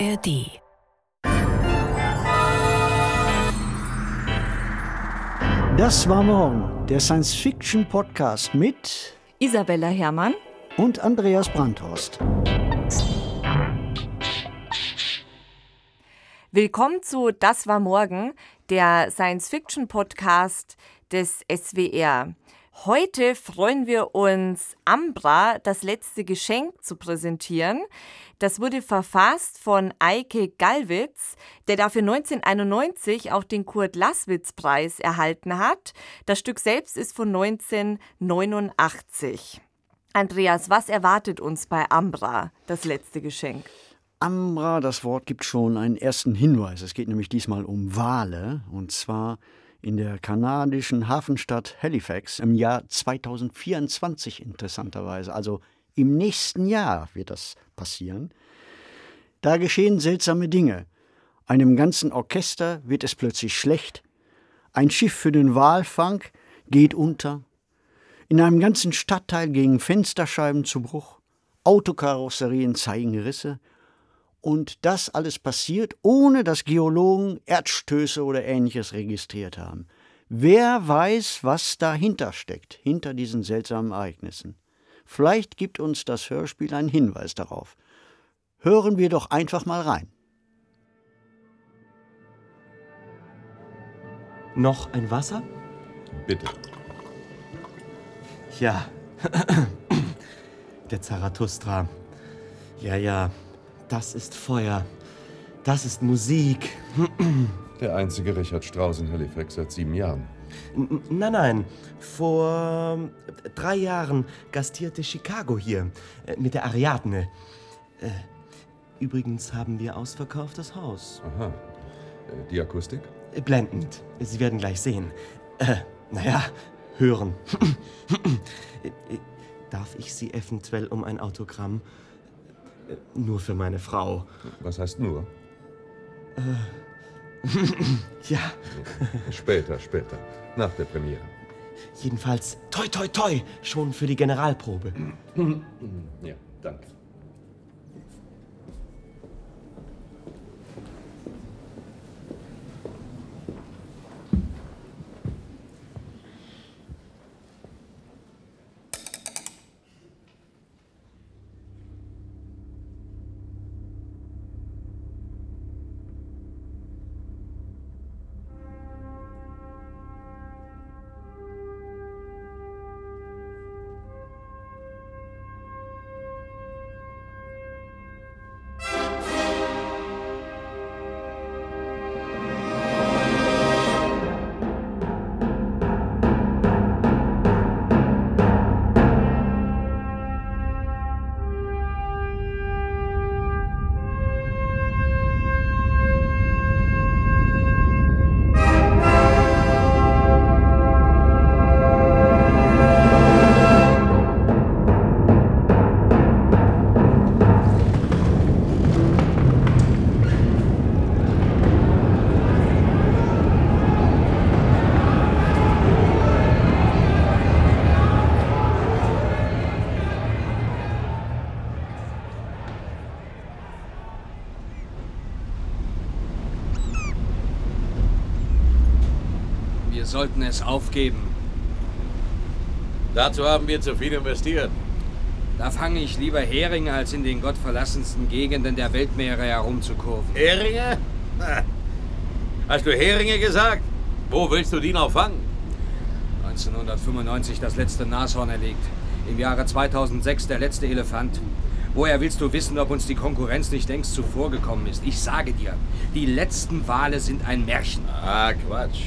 ARD. Das war morgen, der Science-Fiction-Podcast mit Isabella Herrmann und Andreas Brandhorst. Willkommen zu Das war morgen, der Science-Fiction-Podcast des SWR. Heute freuen wir uns, Ambra, das letzte Geschenk zu präsentieren. Das wurde verfasst von Eike Gallwitz, der dafür 1991 auch den Kurt-Laßwitz-Preis erhalten hat. Das Stück selbst ist von 1989. Andreas, was erwartet uns bei Ambra, das letzte Geschenk? Ambra, das Wort gibt schon einen ersten Hinweis. Es geht nämlich diesmal um Wale und zwar in der kanadischen Hafenstadt Halifax im Jahr 2024 interessanterweise. Also im nächsten Jahr wird das passieren. Da geschehen seltsame Dinge. Einem ganzen Orchester wird es plötzlich schlecht. Ein Schiff für den Walfang geht unter. In einem ganzen Stadtteil gehen Fensterscheiben zu Bruch. Autokarosserien zeigen Risse. Und das alles passiert, ohne dass Geologen Erdstöße oder ähnliches registriert haben. Wer weiß, was dahinter steckt, hinter diesen seltsamen Ereignissen? Vielleicht gibt uns das Hörspiel einen Hinweis darauf. Hören wir doch einfach mal rein. Noch ein Wasser? Bitte. Ja. Der Zarathustra. Ja, ja. Das ist Feuer. Das ist Musik. Der einzige Richard Strauss in Halifax seit sieben Jahren. N nein, nein. Vor äh, drei Jahren gastierte Chicago hier äh, mit der Ariadne. Äh, übrigens haben wir ausverkauftes Haus. Aha. Äh, Die Akustik? Blendend. Sie werden gleich sehen. Äh, naja, hören. Darf ich Sie eventuell um ein Autogramm? Äh, Nur für meine Frau. Was heißt nur? Ja, Später, später. Nach der Premiere. jedenfalls toi toi toi, schon für die Generalprobe. Ja, danke. Sollten es aufgeben. Dazu haben wir zu viel investiert. Da fange ich lieber Heringe, als in den gottverlassensten Gegenden der Weltmeere herumzukurven. Heringe? Ha. Hast du Heringe gesagt? Wo willst du die noch fangen? 1995 das letzte Nashorn erlegt. Im Jahre 2006 der letzte Elefant. Woher willst du wissen, ob uns die Konkurrenz nicht längst zuvorgekommen ist? Ich sage dir, die letzten Wale sind ein Märchen. Ah, Quatsch.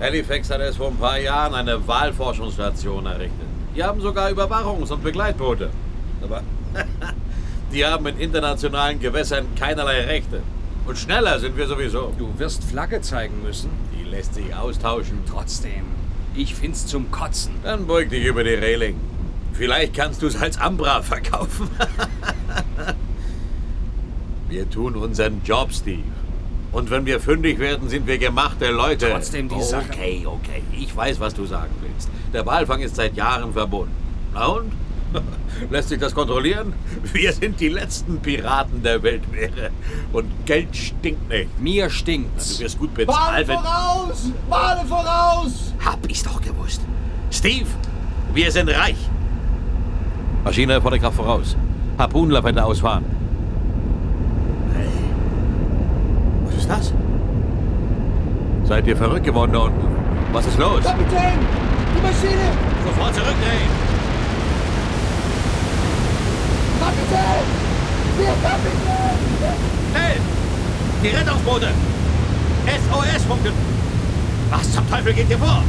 Halifax hat erst vor ein paar Jahren eine Wahlforschungsstation errichtet. Die haben sogar Überwachungs- und Begleitboote. Aber die haben in internationalen Gewässern keinerlei Rechte. Und schneller sind wir sowieso. Du wirst Flagge zeigen müssen. Die lässt sich austauschen. Trotzdem, ich find's zum Kotzen. Dann beug dich über die Reling. Vielleicht kannst du es als Ambra verkaufen. wir tun unseren Job, Steve. Und wenn wir fündig werden, sind wir gemachte Leute. Trotzdem die Sache- Okay, okay. Ich weiß, was du sagen willst. Der Walfang ist seit Jahren verboten. Na und? Lässt sich das kontrollieren? Wir sind die letzten Piraten der Weltmeere. Und Geld stinkt nicht. Mir stinkt's. Du wirst gut bezahlt, wenn... voraus! Wale voraus! Hab ich's doch gewusst. Steve, wir sind reich. Maschine Kraft voraus. Harpunenlavette ausfahren. Hey. Was ist das? Seid ihr verrückt geworden da unten? Was ist los? Kapitän! Die Maschine! Sofort zurückdrehen! Kapitän! Der Kapitän! Schnell! Die Rettungsboote! SOS funken! Was zum Teufel geht hier vor?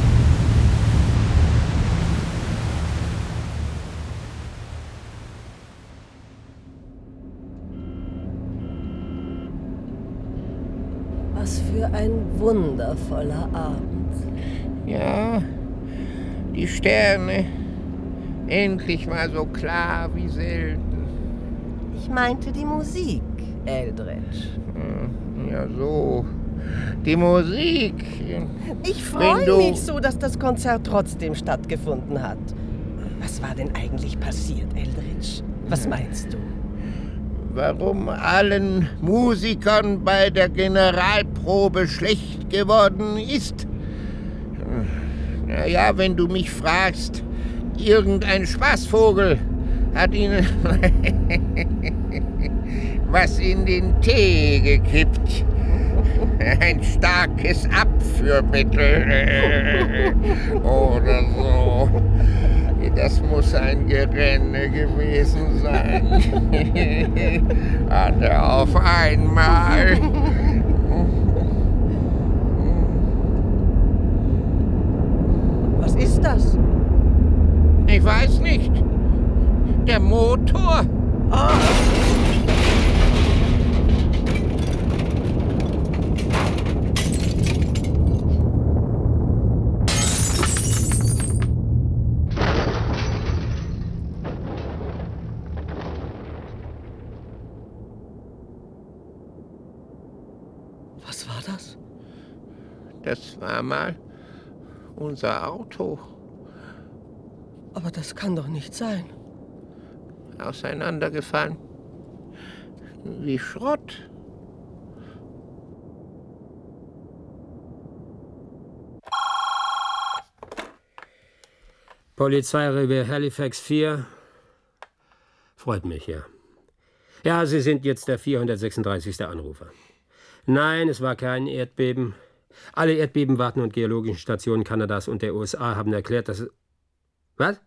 Was für ein wundervoller Abend. Ja, die Sterne. Endlich mal so klar wie selten. Ich meinte die Musik, Eldridge. Hm, Ja, so. Die Musik. Ich freue mich so, dass das Konzert trotzdem stattgefunden hat. Was war denn eigentlich passiert, Eldridge? Was meinst du? Warum allen Musikern bei der Generalprobe schlecht geworden ist? Naja, wenn du mich fragst, irgendein Spaßvogel hat ihnen was in den Tee gekippt. Ein starkes Abführmittel oder so. Das muss ein Gerenne gewesen sein. Alle auf einmal. Was ist das? Ich weiß nicht. Der Motor. Was war das? Das war mal unser Auto. Aber das kann doch nicht sein. Auseinandergefallen. Wie Schrott. Polizeirevier Halifax 4. Freut mich, ja. Ja, Sie sind jetzt der 436. Anrufer. Nein, es war kein Erdbeben. Alle Erdbebenwarten und geologischen Stationen Kanadas und der USA haben erklärt, dass es. Was?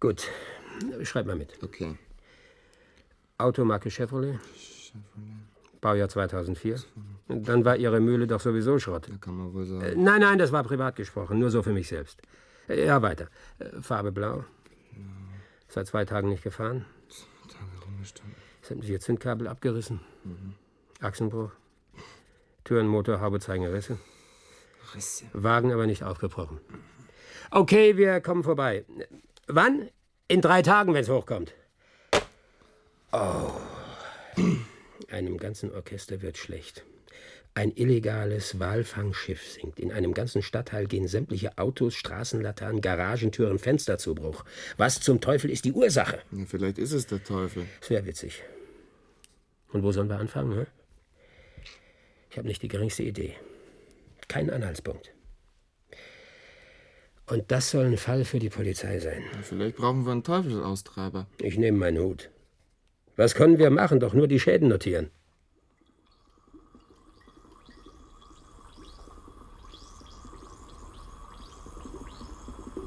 Gut. Schreib mal mit. Okay. Automarke Chevrolet. Baujahr 2004. Dann war Ihre Mühle doch sowieso Schrott. Da kann man wohl Äh, sagen. Nein, nein, das war privat gesprochen, nur so für mich selbst. Äh, Ja, weiter. Äh, Farbe blau. Seit zwei Tagen nicht gefahren. Tage rumgestanden. Sämtliche Zündkabel abgerissen. Mhm. Achsenbruch. Türen, Motor, Haube zeigen Risse. Risse. Wagen aber nicht aufgebrochen. Okay, wir kommen vorbei. Wann? In drei Tagen, wenn es hochkommt. Oh. Einem ganzen Orchester wird schlecht. Ein illegales Walfangschiff sinkt. In einem ganzen Stadtteil gehen sämtliche Autos, Straßenlaternen, Garagentüren, Fenster zu Bruch. Was zum Teufel ist die Ursache? Vielleicht ist es der Teufel. Das wäre witzig. Und wo sollen wir anfangen? Hä? Ich habe nicht die geringste Idee. Keinen Anhaltspunkt. Und das soll ein Fall für die Polizei sein. Ja, vielleicht brauchen wir einen Teufelsaustreiber. Ich nehme meinen Hut. Was können wir machen? Doch nur die Schäden notieren.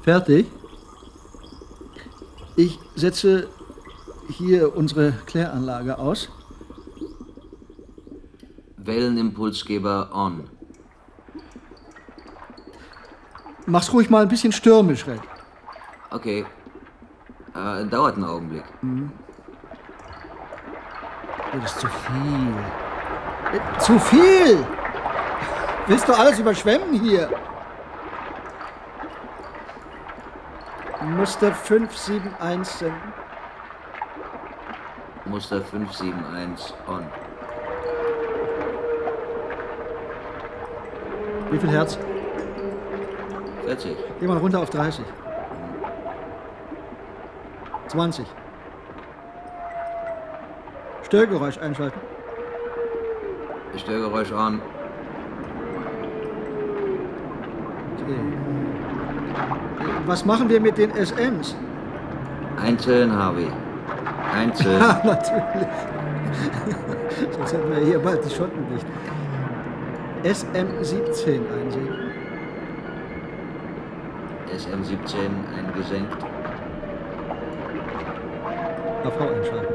Fertig? Ich setze hier unsere Kläranlage aus. Wellenimpulsgeber on. Mach's ruhig mal ein bisschen stürmisch, Red. Okay. Äh, dauert einen Augenblick. Mhm. Das ist zu viel. Äh, Zu viel! Willst du alles überschwemmen hier? Muster 571 senden. Muster 571 on. Wie viel Herz? 40. Geh mal runter auf 30. 20. Störgeräusch einschalten. Störgeräusch on. Okay. Was machen wir mit den SMs? Einzeln, Harvey. Einzeln. Ja, natürlich. Sonst hätten wir hier bald die Schotten nicht. SM17 einsehen. SM17 eingesenkt. AV einschalten.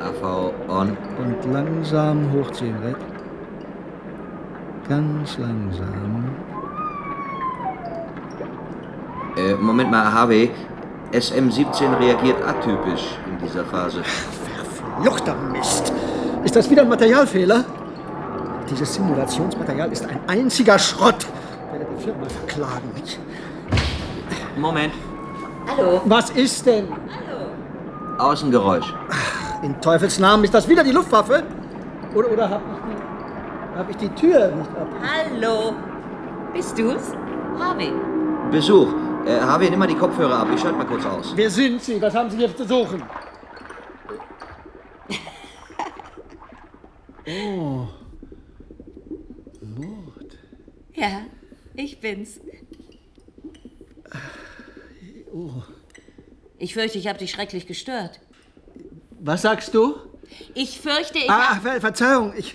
AV on. Und langsam hochziehen, Red. Ganz langsam. Äh, Moment mal, Harvey. SM17 reagiert atypisch in dieser Phase. Verfluchter Mist! Ist das wieder ein Materialfehler? Dieses Simulationsmaterial ist ein einziger Schrott. Ich werde die Firma verklagen. Ich Moment. Hallo. Was ist denn? Außengeräusch. In Teufels Namen, ist das wieder die Luftwaffe? Oder, oder habe ich, die- hab ich die Tür nicht ab? Hallo. Bist du's? Harvey. Besuch. Äh, Harvey, nimm mal die Kopfhörer ab. Ich schalte mal kurz aus. Wer sind Sie? Was haben Sie hier zu suchen? Oh. Ja, ich bin's. Oh. Ich fürchte, ich habe dich schrecklich gestört. Was sagst du? Ich fürchte, ich Ah. Ver Verzeihung, ich.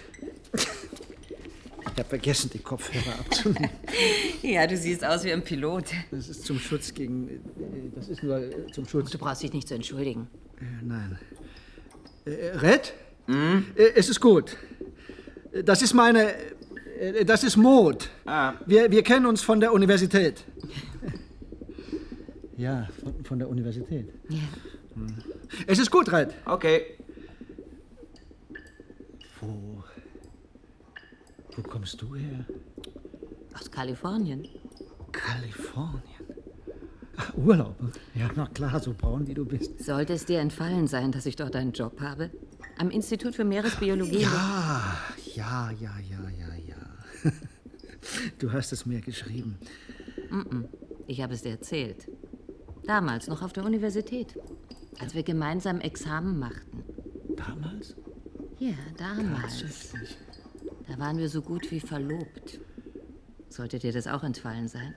Ich habe vergessen, die Kopfhörer abzunehmen. Ja, du siehst aus wie ein Pilot. Das ist zum Schutz gegen. äh, Das ist nur äh, zum Schutz. Du brauchst dich nicht zu entschuldigen. Äh, Nein. Äh, Red? Äh, Es ist gut. Das ist meine. Äh, Das ist Maud. Wir, wir kennen uns von der Universität. Ja, von, von der Universität. Ja. Hm. Es ist gut, Red. Okay. Wo. Wo kommst du her? Aus Kalifornien. Kalifornien. Ach, Urlaub. Ja, na klar, so braun wie du bist. Sollte es dir entfallen sein, dass ich dort einen Job habe? Am Institut für Meeresbiologie. Ja, ja, ja, ja, ja. Du hast es mir geschrieben. Mm-mm. Ich habe es dir erzählt. Damals noch auf der Universität, als wir gemeinsam Examen machten. Damals? Ja, damals. Da waren wir so gut wie verlobt. Sollte dir das auch entfallen sein?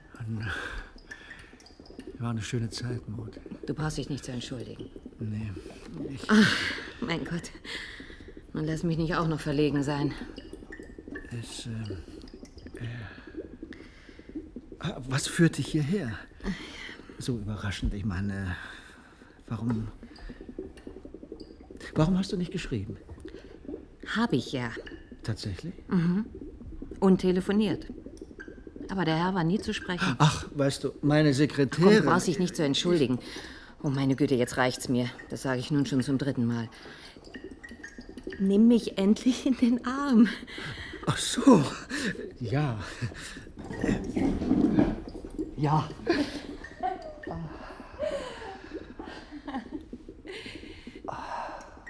War eine schöne Zeit, Maud. Du brauchst dich nicht zu entschuldigen. Nee. Ich, Ach, mein Gott. Nun lass mich nicht auch noch verlegen sein. es, ähm, äh, was führt dich hierher? So überraschend, ich meine, warum. Warum hast du nicht geschrieben? Habe ich ja. Tatsächlich? Mhm. Und telefoniert. Aber der Herr war nie zu sprechen. Ach, weißt du, meine Komm, Sekretärin. du brauchst dich nicht zu entschuldigen. Oh, meine Güte, jetzt reicht's mir. Das sage ich nun schon zum dritten Mal. Nimm mich endlich in den Arm. Ach so. Ja. Ja.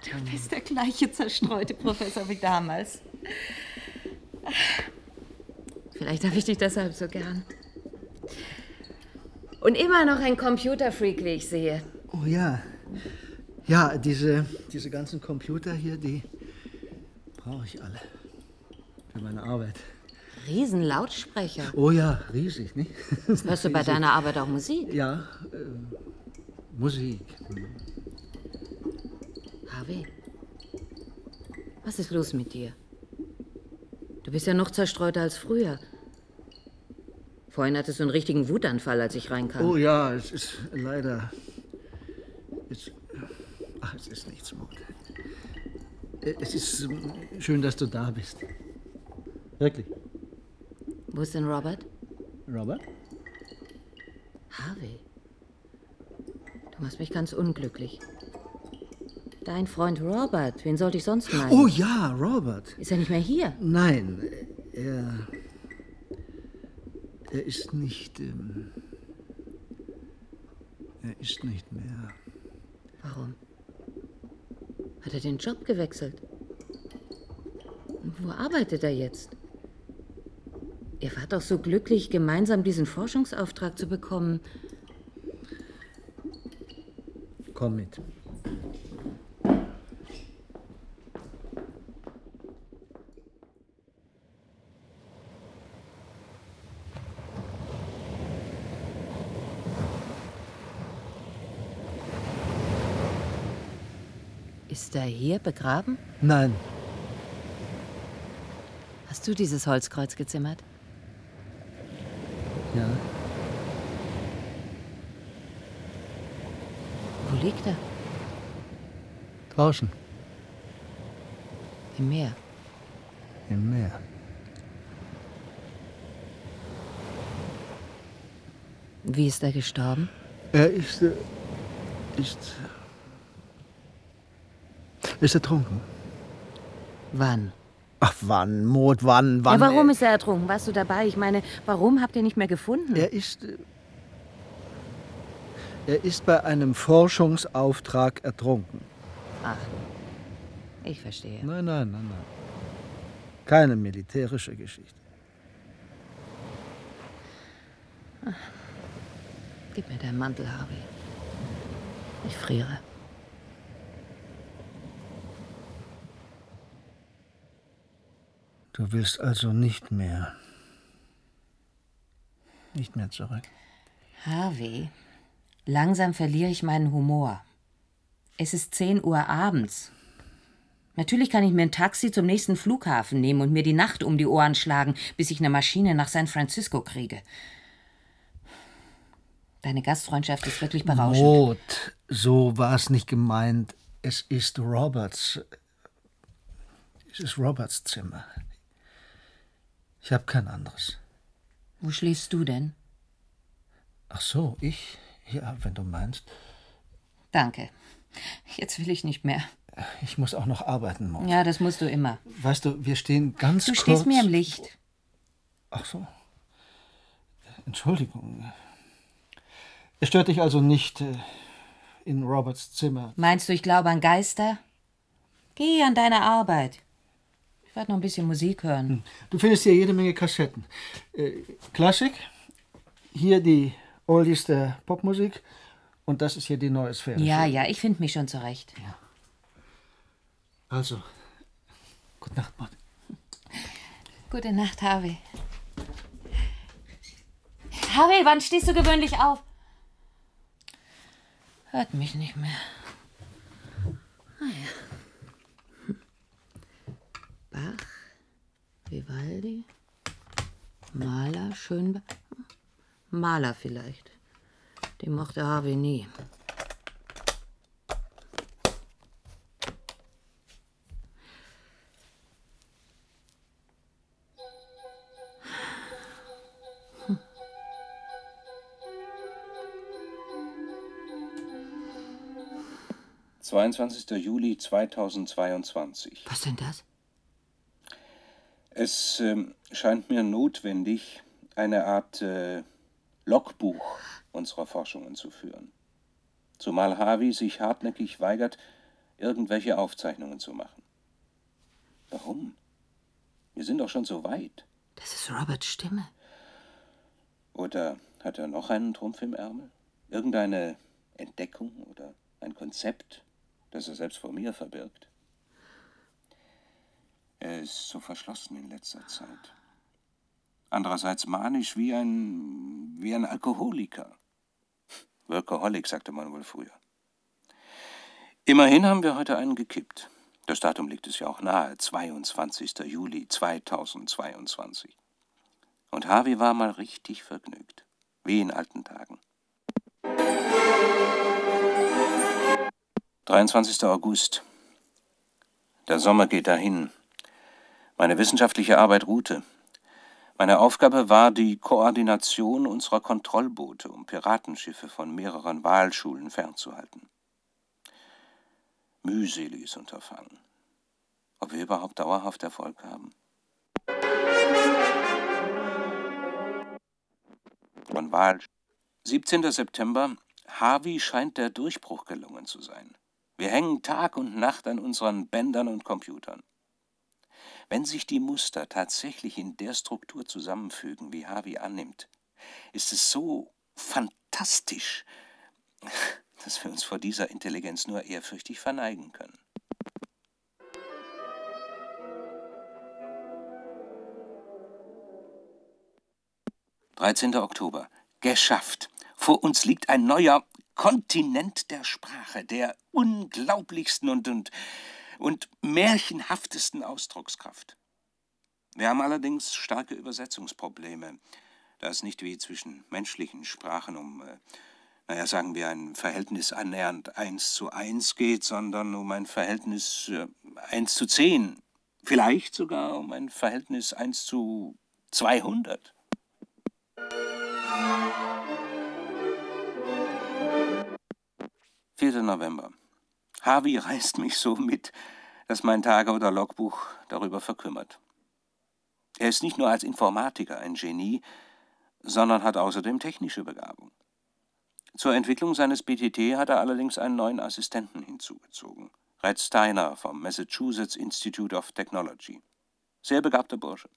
Du bist der gleiche zerstreute Professor wie damals. Vielleicht habe ich dich deshalb so gern. Und immer noch ein Computerfreak, wie ich sehe. Oh ja. Ja, diese, diese ganzen Computer hier, die brauche ich alle. Für meine Arbeit. Riesenlautsprecher. Oh ja, riesig, nicht? Hörst du bei deiner Arbeit auch Musik? Ja, äh, Musik. Harvey, was ist los mit dir? Du bist ja noch zerstreuter als früher. Vorhin hattest du einen richtigen Wutanfall, als ich reinkam. Oh ja, es ist leider. Es, ach, es ist nichts, Maud. Äh, Es ist ähm, schön, dass du da bist. Wirklich. Wo ist denn Robert? Robert? Harvey. Du machst mich ganz unglücklich. Dein Freund Robert, wen sollte ich sonst meinen? Oh ja, Robert. Ist er nicht mehr hier? Nein, er. Er ist nicht. Ähm, er ist nicht mehr. Warum? Hat er den Job gewechselt? Und wo arbeitet er jetzt? Ihr wart doch so glücklich, gemeinsam diesen Forschungsauftrag zu bekommen. Komm mit. Ist er hier begraben? Nein, Hast du dieses Holzkreuz gezimmert? ja. Wo liegt er? Draußen, Im Meer. im Meer. Wie ist er gestorben? Er ist. Äh, ist. Ist ertrunken. Wann? Ach, wann, Maud, wann, wann? ja, warum ist er ertrunken? Warst du dabei? Ich meine, warum habt ihr nicht mehr gefunden? Er ist. äh, Er ist bei einem Forschungsauftrag ertrunken. Ach, ich verstehe. Nein, nein, nein, nein. Keine militärische Geschichte. Gib mir deinen Mantel, Harvey. Ich friere. Du willst also nicht mehr. Nicht mehr zurück. Harvey, langsam verliere ich meinen Humor. Es ist 10 Uhr abends. Natürlich kann ich mir ein Taxi zum nächsten Flughafen nehmen und mir die Nacht um die Ohren schlagen, bis ich eine Maschine nach San Francisco kriege. Deine Gastfreundschaft ist wirklich berauschend. Maud, so war es nicht gemeint. Es ist Roberts. Es ist Roberts Zimmer. Ich habe kein anderes. Wo schläfst du denn? Ach so, ich? Ja, wenn du meinst. Danke. Jetzt will ich nicht mehr. Ich muss auch noch arbeiten, Maud. Ja, das musst du immer. Weißt du, wir stehen ganz Du kurz... stehst mir im Licht. Ach so. Entschuldigung. Es stört dich also nicht äh, in Roberts Zimmer. Meinst du, ich glaube an Geister? Geh an deine Arbeit. Ich werde noch ein bisschen Musik hören. Du findest hier jede Menge Kassetten. Äh, Klassik, hier die Oldies der Popmusik und das ist hier die neue Sphäre. Ja, ja, ich finde mich schon zurecht. Also, gute Nacht, Maud. Gute Nacht, Harvey. Harvey, wann stehst du gewöhnlich auf? Hört mich nicht mehr. Ah ja. Bach, Vivaldi, Maler, Schönberg. Maler vielleicht. Den mochte Harvey nie. 22. Juli 2022. Was denn das? Es ähm, scheint mir notwendig, eine Art äh, Logbuch unserer Forschungen zu führen. Zumal Harvey sich hartnäckig weigert, irgendwelche Aufzeichnungen zu machen. Warum? Wir sind doch schon so weit. Das ist Roberts Stimme. Oder hat er noch einen Trumpf im Ärmel? Irgendeine Entdeckung oder ein Konzept, das er selbst vor mir verbirgt? Er ist so verschlossen in letzter Zeit. Andererseits manisch wie ein, wie ein Alkoholiker. Workaholic, sagte man wohl früher. Immerhin haben wir heute einen gekippt. Das Datum liegt es ja auch nahe, 22. Juli 2022. Und Harvey war mal richtig vergnügt, wie in alten Tagen. 23. August. Der Sommer geht dahin. Meine wissenschaftliche Arbeit ruhte. Meine Aufgabe war die Koordination unserer Kontrollboote, um Piratenschiffe von mehreren Walschulen fernzuhalten. Mühseliges Unterfangen. Ob wir überhaupt dauerhaft Erfolg haben? Von Wal. 17. September. Harvey scheint der Durchbruch gelungen zu sein. Wir hängen Tag und Nacht an unseren Bändern und Computern. Wenn sich die Muster tatsächlich in der Struktur zusammenfügen, wie Harvey annimmt, ist es so fantastisch, dass wir uns vor dieser Intelligenz nur ehrfürchtig verneigen können. Dreizehnter Oktober. Geschafft. Vor uns liegt ein neuer Kontinent der Sprache, der unglaublichsten und, und, und märchenhaftesten Ausdruckskraft. Wir haben allerdings starke Übersetzungsprobleme, da es nicht wie zwischen menschlichen Sprachen um, äh, naja, sagen wir, ein Verhältnis annähernd 1 zu 1 geht, sondern um ein Verhältnis äh, 1 zu 10, vielleicht sogar um ein Verhältnis 1 zu 200. 4. November. Harvey reißt mich so mit, dass mein Tage- oder Logbuch darüber verkümmert. Er ist nicht nur als Informatiker ein Genie, sondern hat außerdem technische Begabung. Zur Entwicklung seines BTT hat er allerdings einen neuen Assistenten hinzugezogen. Red Steiner vom Massachusetts Institute of Technology. Sehr begabter Bursche.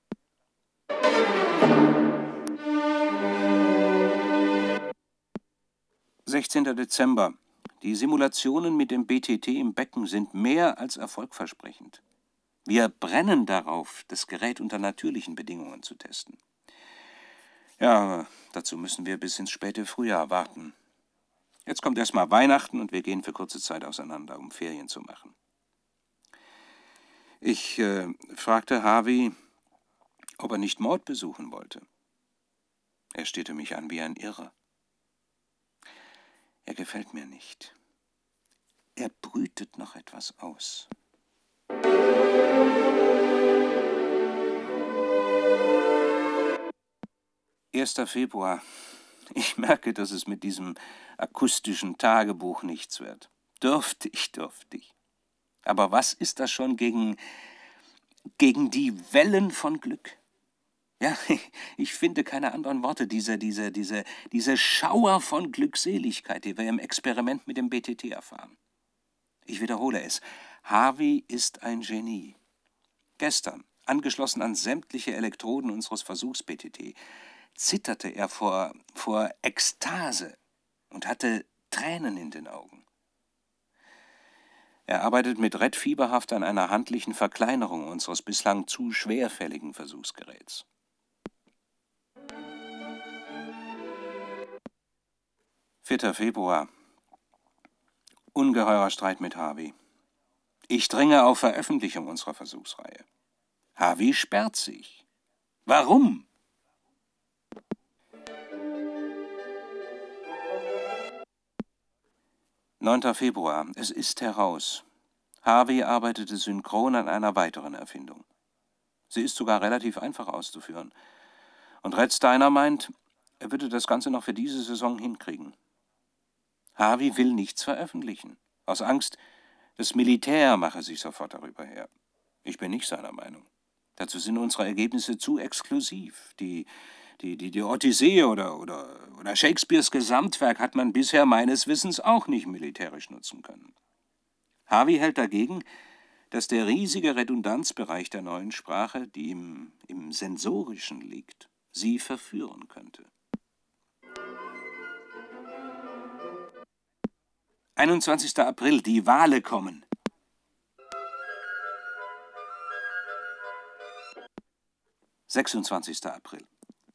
16. Dezember. Die Simulationen mit dem BTT im Becken sind mehr als erfolgversprechend. Wir brennen darauf, das Gerät unter natürlichen Bedingungen zu testen. Ja, dazu müssen wir bis ins späte Frühjahr warten. Jetzt kommt erst mal Weihnachten und wir gehen für kurze Zeit auseinander, um Ferien zu machen. Ich äh, fragte Harvey, ob er nicht Mord besuchen wollte. Er stierte mich an wie ein Irrer. Er gefällt mir nicht. Er brütet noch etwas aus. Erster Februar. Ich merke, dass es mit diesem akustischen Tagebuch nichts wird. Dürftig, dürftig. Aber was ist das schon gegen, gegen die Wellen von Glück? Ja, ich finde keine anderen Worte. Diese, diese, diese, diese Schauer von Glückseligkeit, die wir im Experiment mit dem BTT erfahren. Ich wiederhole es. Harvey ist ein Genie. Gestern, angeschlossen an sämtliche Elektroden unseres Versuchs-BTT, zitterte er vor, vor Ekstase und hatte Tränen in den Augen. Er arbeitet mit Red fieberhaft an einer handlichen Verkleinerung unseres bislang zu schwerfälligen Versuchsgeräts. Vierter Februar. Ungeheurer Streit mit Harvey. Ich dringe auf Veröffentlichung unserer Versuchsreihe. Harvey sperrt sich. Warum? Neunter Februar. Es ist heraus. Harvey arbeitete synchron an einer weiteren Erfindung. Sie ist sogar relativ einfach auszuführen. Und Red Steiner meint, er würde das Ganze noch für diese Saison hinkriegen. Harvey will nichts veröffentlichen, aus Angst, das Militär mache sich sofort darüber her. Ich bin nicht seiner Meinung. Dazu sind unsere Ergebnisse zu exklusiv. Die, die, die, die Odyssee oder, oder, oder Shakespeares Gesamtwerk hat man bisher meines Wissens auch nicht militärisch nutzen können. Harvey hält dagegen, dass der riesige Redundanzbereich der neuen Sprache, die im, im Sensorischen liegt, sie verführen könnte. 21. April, die Wale kommen. Sechsundzwanzigster April.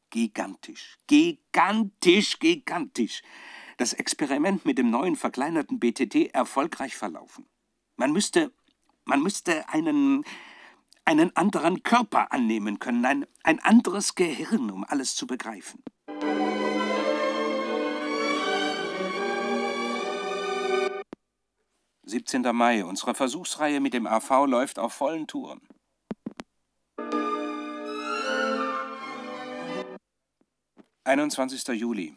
Gigantisch, gigantisch, gigantisch. Das Experiment mit dem neuen verkleinerten BTT erfolgreich verlaufen. Man müsste, man müsste einen, einen anderen Körper annehmen können, ein, ein anderes Gehirn, um alles zu begreifen. 17. Mai. Unsere Versuchsreihe mit dem AV läuft auf vollen Touren. Einundzwanzigster Juli.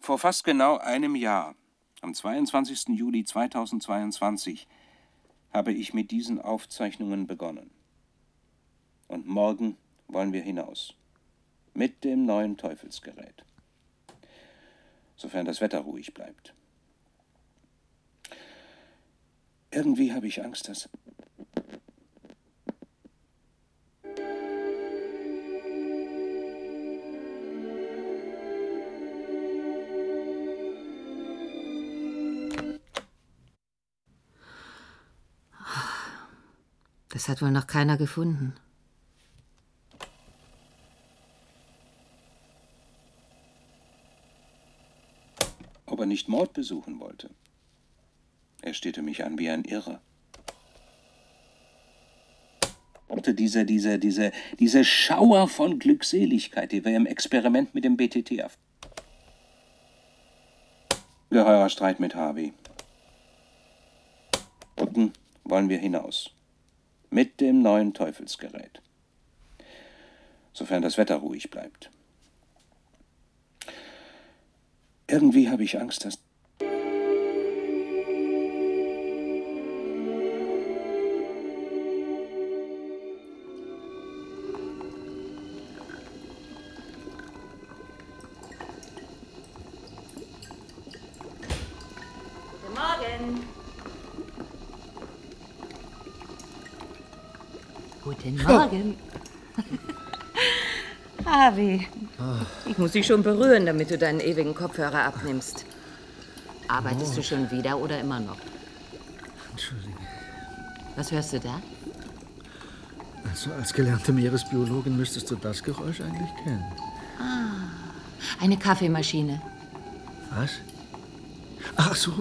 Vor fast genau einem Jahr, am 22. Juli 2022, habe ich mit diesen Aufzeichnungen begonnen. Und morgen wollen wir hinaus. Mit dem neuen Teufelsgerät. Sofern das Wetter ruhig bleibt. Irgendwie habe ich Angst, dass... Das hat wohl noch keiner gefunden. Ob er nicht Mord besuchen wollte. Er stehte mich an wie ein Irrer. Und Diese, diese, diese, diese Schauer von Glückseligkeit, die wir im Experiment mit dem BTT erf Geheurer Streit mit Harvey. Unten wollen wir hinaus. Mit dem neuen Teufelsgerät. Sofern das Wetter ruhig bleibt. Irgendwie habe ich Angst, dass. Guten Morgen. Harvey, ich muss dich schon berühren, damit du deinen ewigen Kopfhörer abnimmst. Arbeitest du schon wieder oder immer noch? Entschuldige. Was hörst du da? Also als gelernte Meeresbiologin müsstest du das Geräusch eigentlich kennen. Ah, eine Kaffeemaschine. Was? Ach so.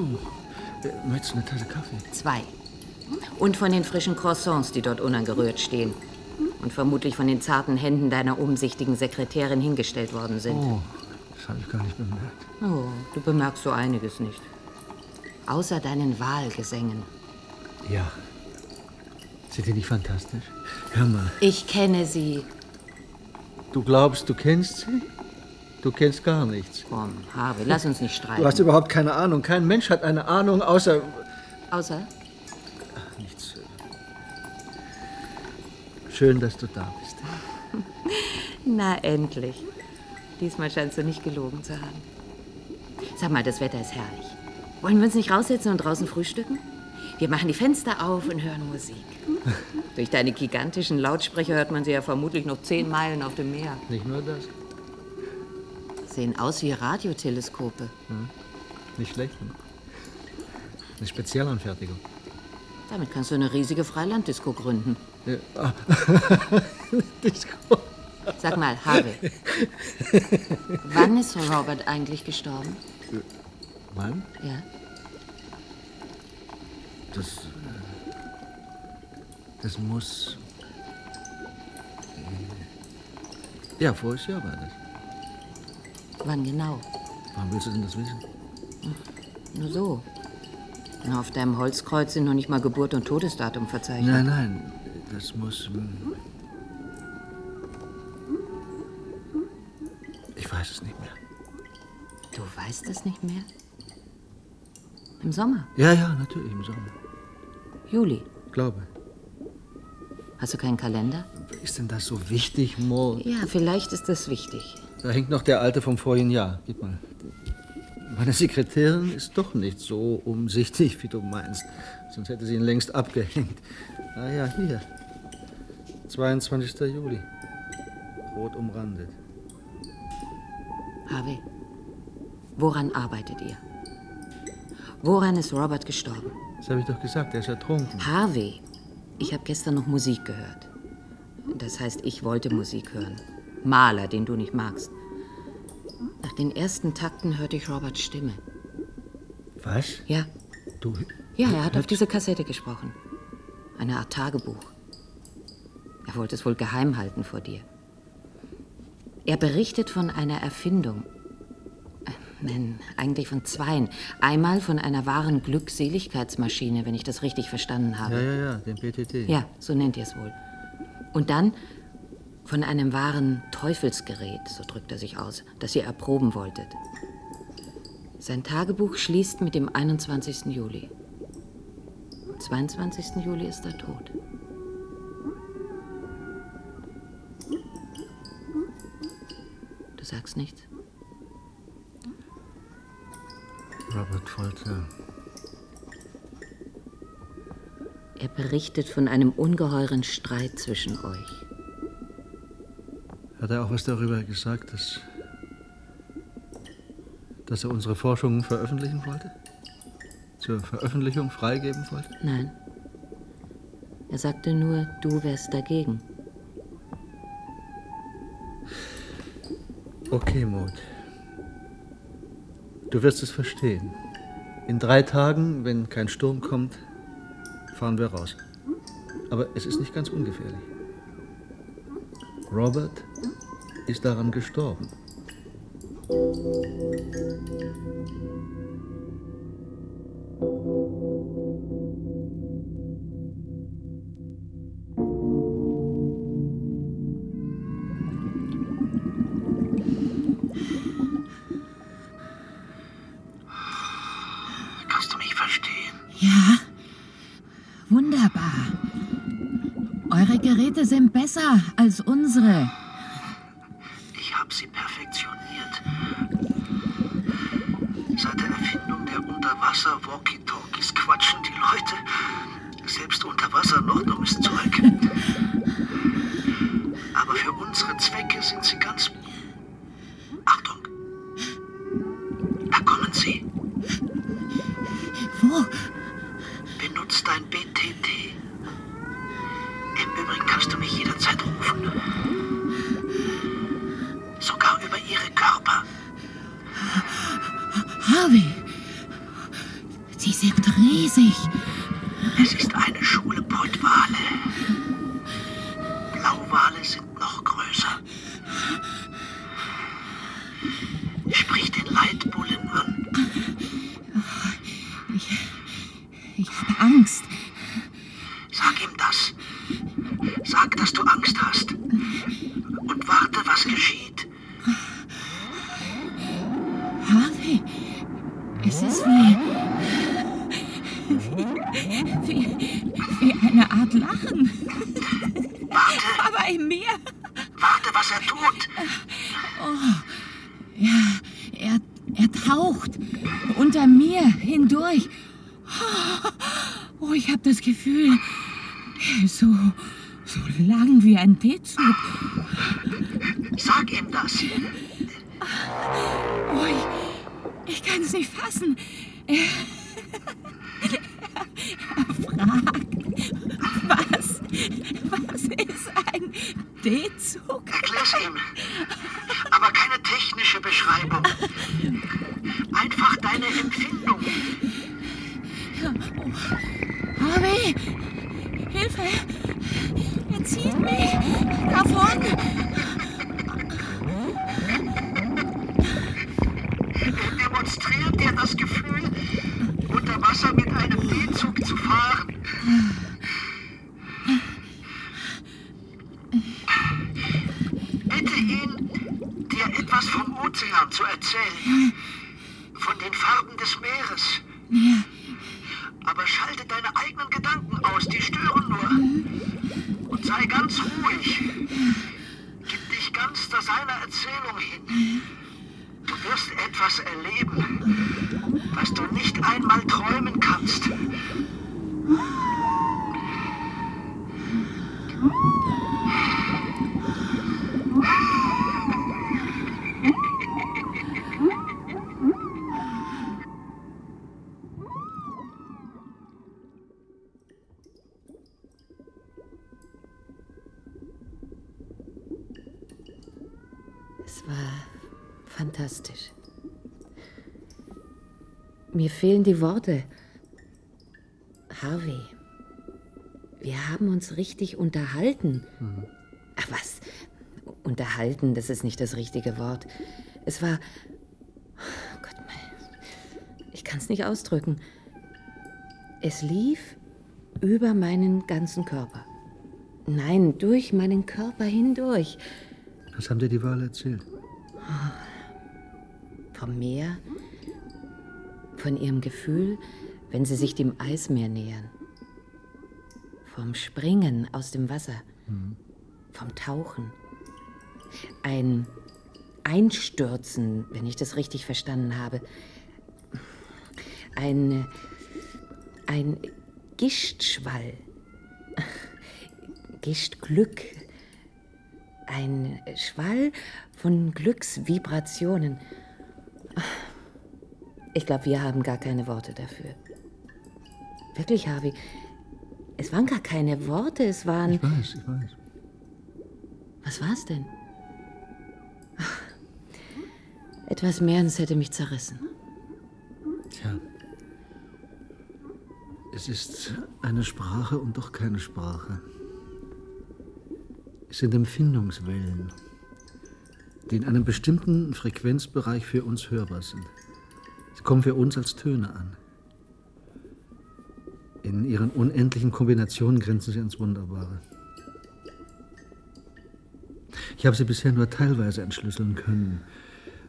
Äh, Möchtest du eine Tasse Kaffee? Zwei. Und von den frischen Croissants, die dort unangerührt stehen. Und vermutlich von den zarten Händen deiner umsichtigen Sekretärin hingestellt worden sind. Oh, das habe ich gar nicht bemerkt. Oh, du bemerkst so einiges nicht. Außer deinen Wahlgesängen. Ja. Sind die nicht fantastisch? Hör mal, Ich kenne sie. du glaubst, du kennst sie? Du kennst gar nichts. Komm, Harvey, lass uns nicht streiten. Du hast überhaupt keine Ahnung. Kein Mensch hat eine Ahnung, außer. Außer? Schön, dass du da bist. Na, endlich. Diesmal scheinst du nicht gelogen zu haben. Sag mal, das Wetter ist herrlich. Wollen wir uns nicht raussetzen und draußen frühstücken? Wir machen die Fenster auf und hören Musik. Durch deine gigantischen Lautsprecher hört man sie ja vermutlich noch zehn Meilen auf dem Meer. Nicht nur das. Sehen aus wie Radioteleskope. Hm? Nicht schlecht. Ne? Eine Spezialanfertigung. Damit kannst du eine riesige Freilanddisco gründen. Ja. Sag mal, Harvey, wann ist Robert eigentlich gestorben? Wann? Ja. Das. äh, Das muss. äh, Ja, voriges Jahr war das. Wann genau? Warum willst du denn das wissen? Nur so. Auf deinem Holzkreuz sind noch nicht mal Geburt und Todesdatum verzeichnet. Nein, nein, das muss. hm, Ich weiß es nicht mehr. Du weißt es nicht mehr? Im Sommer? Ja, ja, natürlich im Sommer. Juli. Glaube. Hast du keinen Kalender? Ist denn das so wichtig, Mo? Ja, vielleicht ist das wichtig. Da hängt noch der alte vom vorigen Jahr. Gib mal. Meine Sekretärin ist doch nicht so umsichtig, wie du meinst. Sonst hätte sie ihn längst abgehängt. Ah ja, hier. 22. Juli. Rot umrandet. Harvey, woran arbeitet ihr? Woran ist Robert gestorben? Das habe ich doch gesagt, er ist ertrunken. Harvey, ich habe gestern noch Musik gehört. Das heißt, ich wollte Musik hören. Maler, den du nicht magst. Nach den ersten Takten hörte ich Roberts Stimme. Was? Ja. Du. Ja, er hat auf diese Kassette gesprochen. Eine Art Tagebuch. Er wollte es wohl geheim halten vor dir. Er berichtet von einer Erfindung. Äh, Nein, eigentlich von zweien. Einmal von einer wahren Glückseligkeitsmaschine, wenn ich das richtig verstanden habe. Ja, ja, ja, den PTT. Ja, so nennt ihr es wohl. Und dann von einem wahren Teufelsgerät, so drückt er sich aus, das ihr erproben wolltet. Sein Tagebuch schließt mit dem 21. Juli. Am 22. Juli ist er tot. sagst nichts. Robert Voltaire. Er berichtet von einem ungeheuren Streit zwischen euch. Hat er auch was darüber gesagt, dass, dass er unsere Forschungen veröffentlichen wollte? Zur Veröffentlichung freigeben wollte? Nein. Er sagte nur, du wärst dagegen. Okay, Maud. Du wirst es verstehen. In drei Tagen, wenn kein Sturm kommt, fahren wir raus. Aber es ist nicht ganz ungefährlich. Robert ist daran gestorben. besser als unsere. fantastisch. Mir fehlen die Worte. Harvey, wir haben uns richtig unterhalten. Mhm. Ach was, unterhalten, das ist nicht das richtige Wort. Es war... Oh Gott, ich kann es nicht ausdrücken. Es lief über meinen ganzen Körper. Nein, durch meinen Körper hindurch. Was haben dir die Wahl erzählt? Meer, von ihrem Gefühl, wenn sie sich dem Eismeer nähern, vom Springen aus dem Wasser, mhm. vom Tauchen. Ein Einstürzen, wenn ich das richtig verstanden habe. Ein, ein Gischtschwall. Gischtglück. Ein Schwall von Glücksvibrationen. Ich glaube, wir haben gar keine Worte dafür. Wirklich, Harvey. Es waren gar keine Worte, es waren. Ich weiß, ich weiß. Was war es denn? Etwas mehr und es hätte mich zerrissen. Tja. Es ist eine Sprache und doch keine Sprache. Es sind Empfindungswellen, die in einem bestimmten Frequenzbereich für uns hörbar sind. Sie kommen für uns als Töne an. In ihren unendlichen Kombinationen grenzen sie ans Wunderbare. Ich habe sie bisher nur teilweise entschlüsseln können.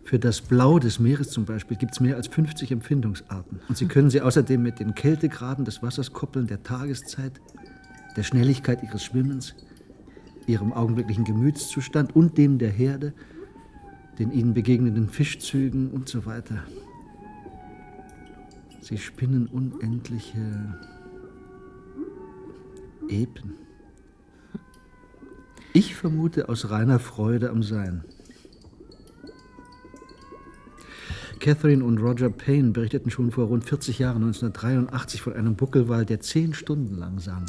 Für das Blau des Meeres zum Beispiel gibt es mehr als 50 Empfindungsarten. Und Sie können sie außerdem mit den Kältegraden des Wassers koppeln, der Tageszeit, der Schnelligkeit Ihres Schwimmens, Ihrem augenblicklichen Gemütszustand und dem der Herde, den Ihnen begegnenden Fischzügen und so weiter. Sie spinnen unendliche Epen. Ich vermute aus reiner Freude am Sein. Catherine und Roger Payne berichteten schon vor rund 40 Jahren, 1983, von einem Buckelwal, der zehn Stunden lang sang.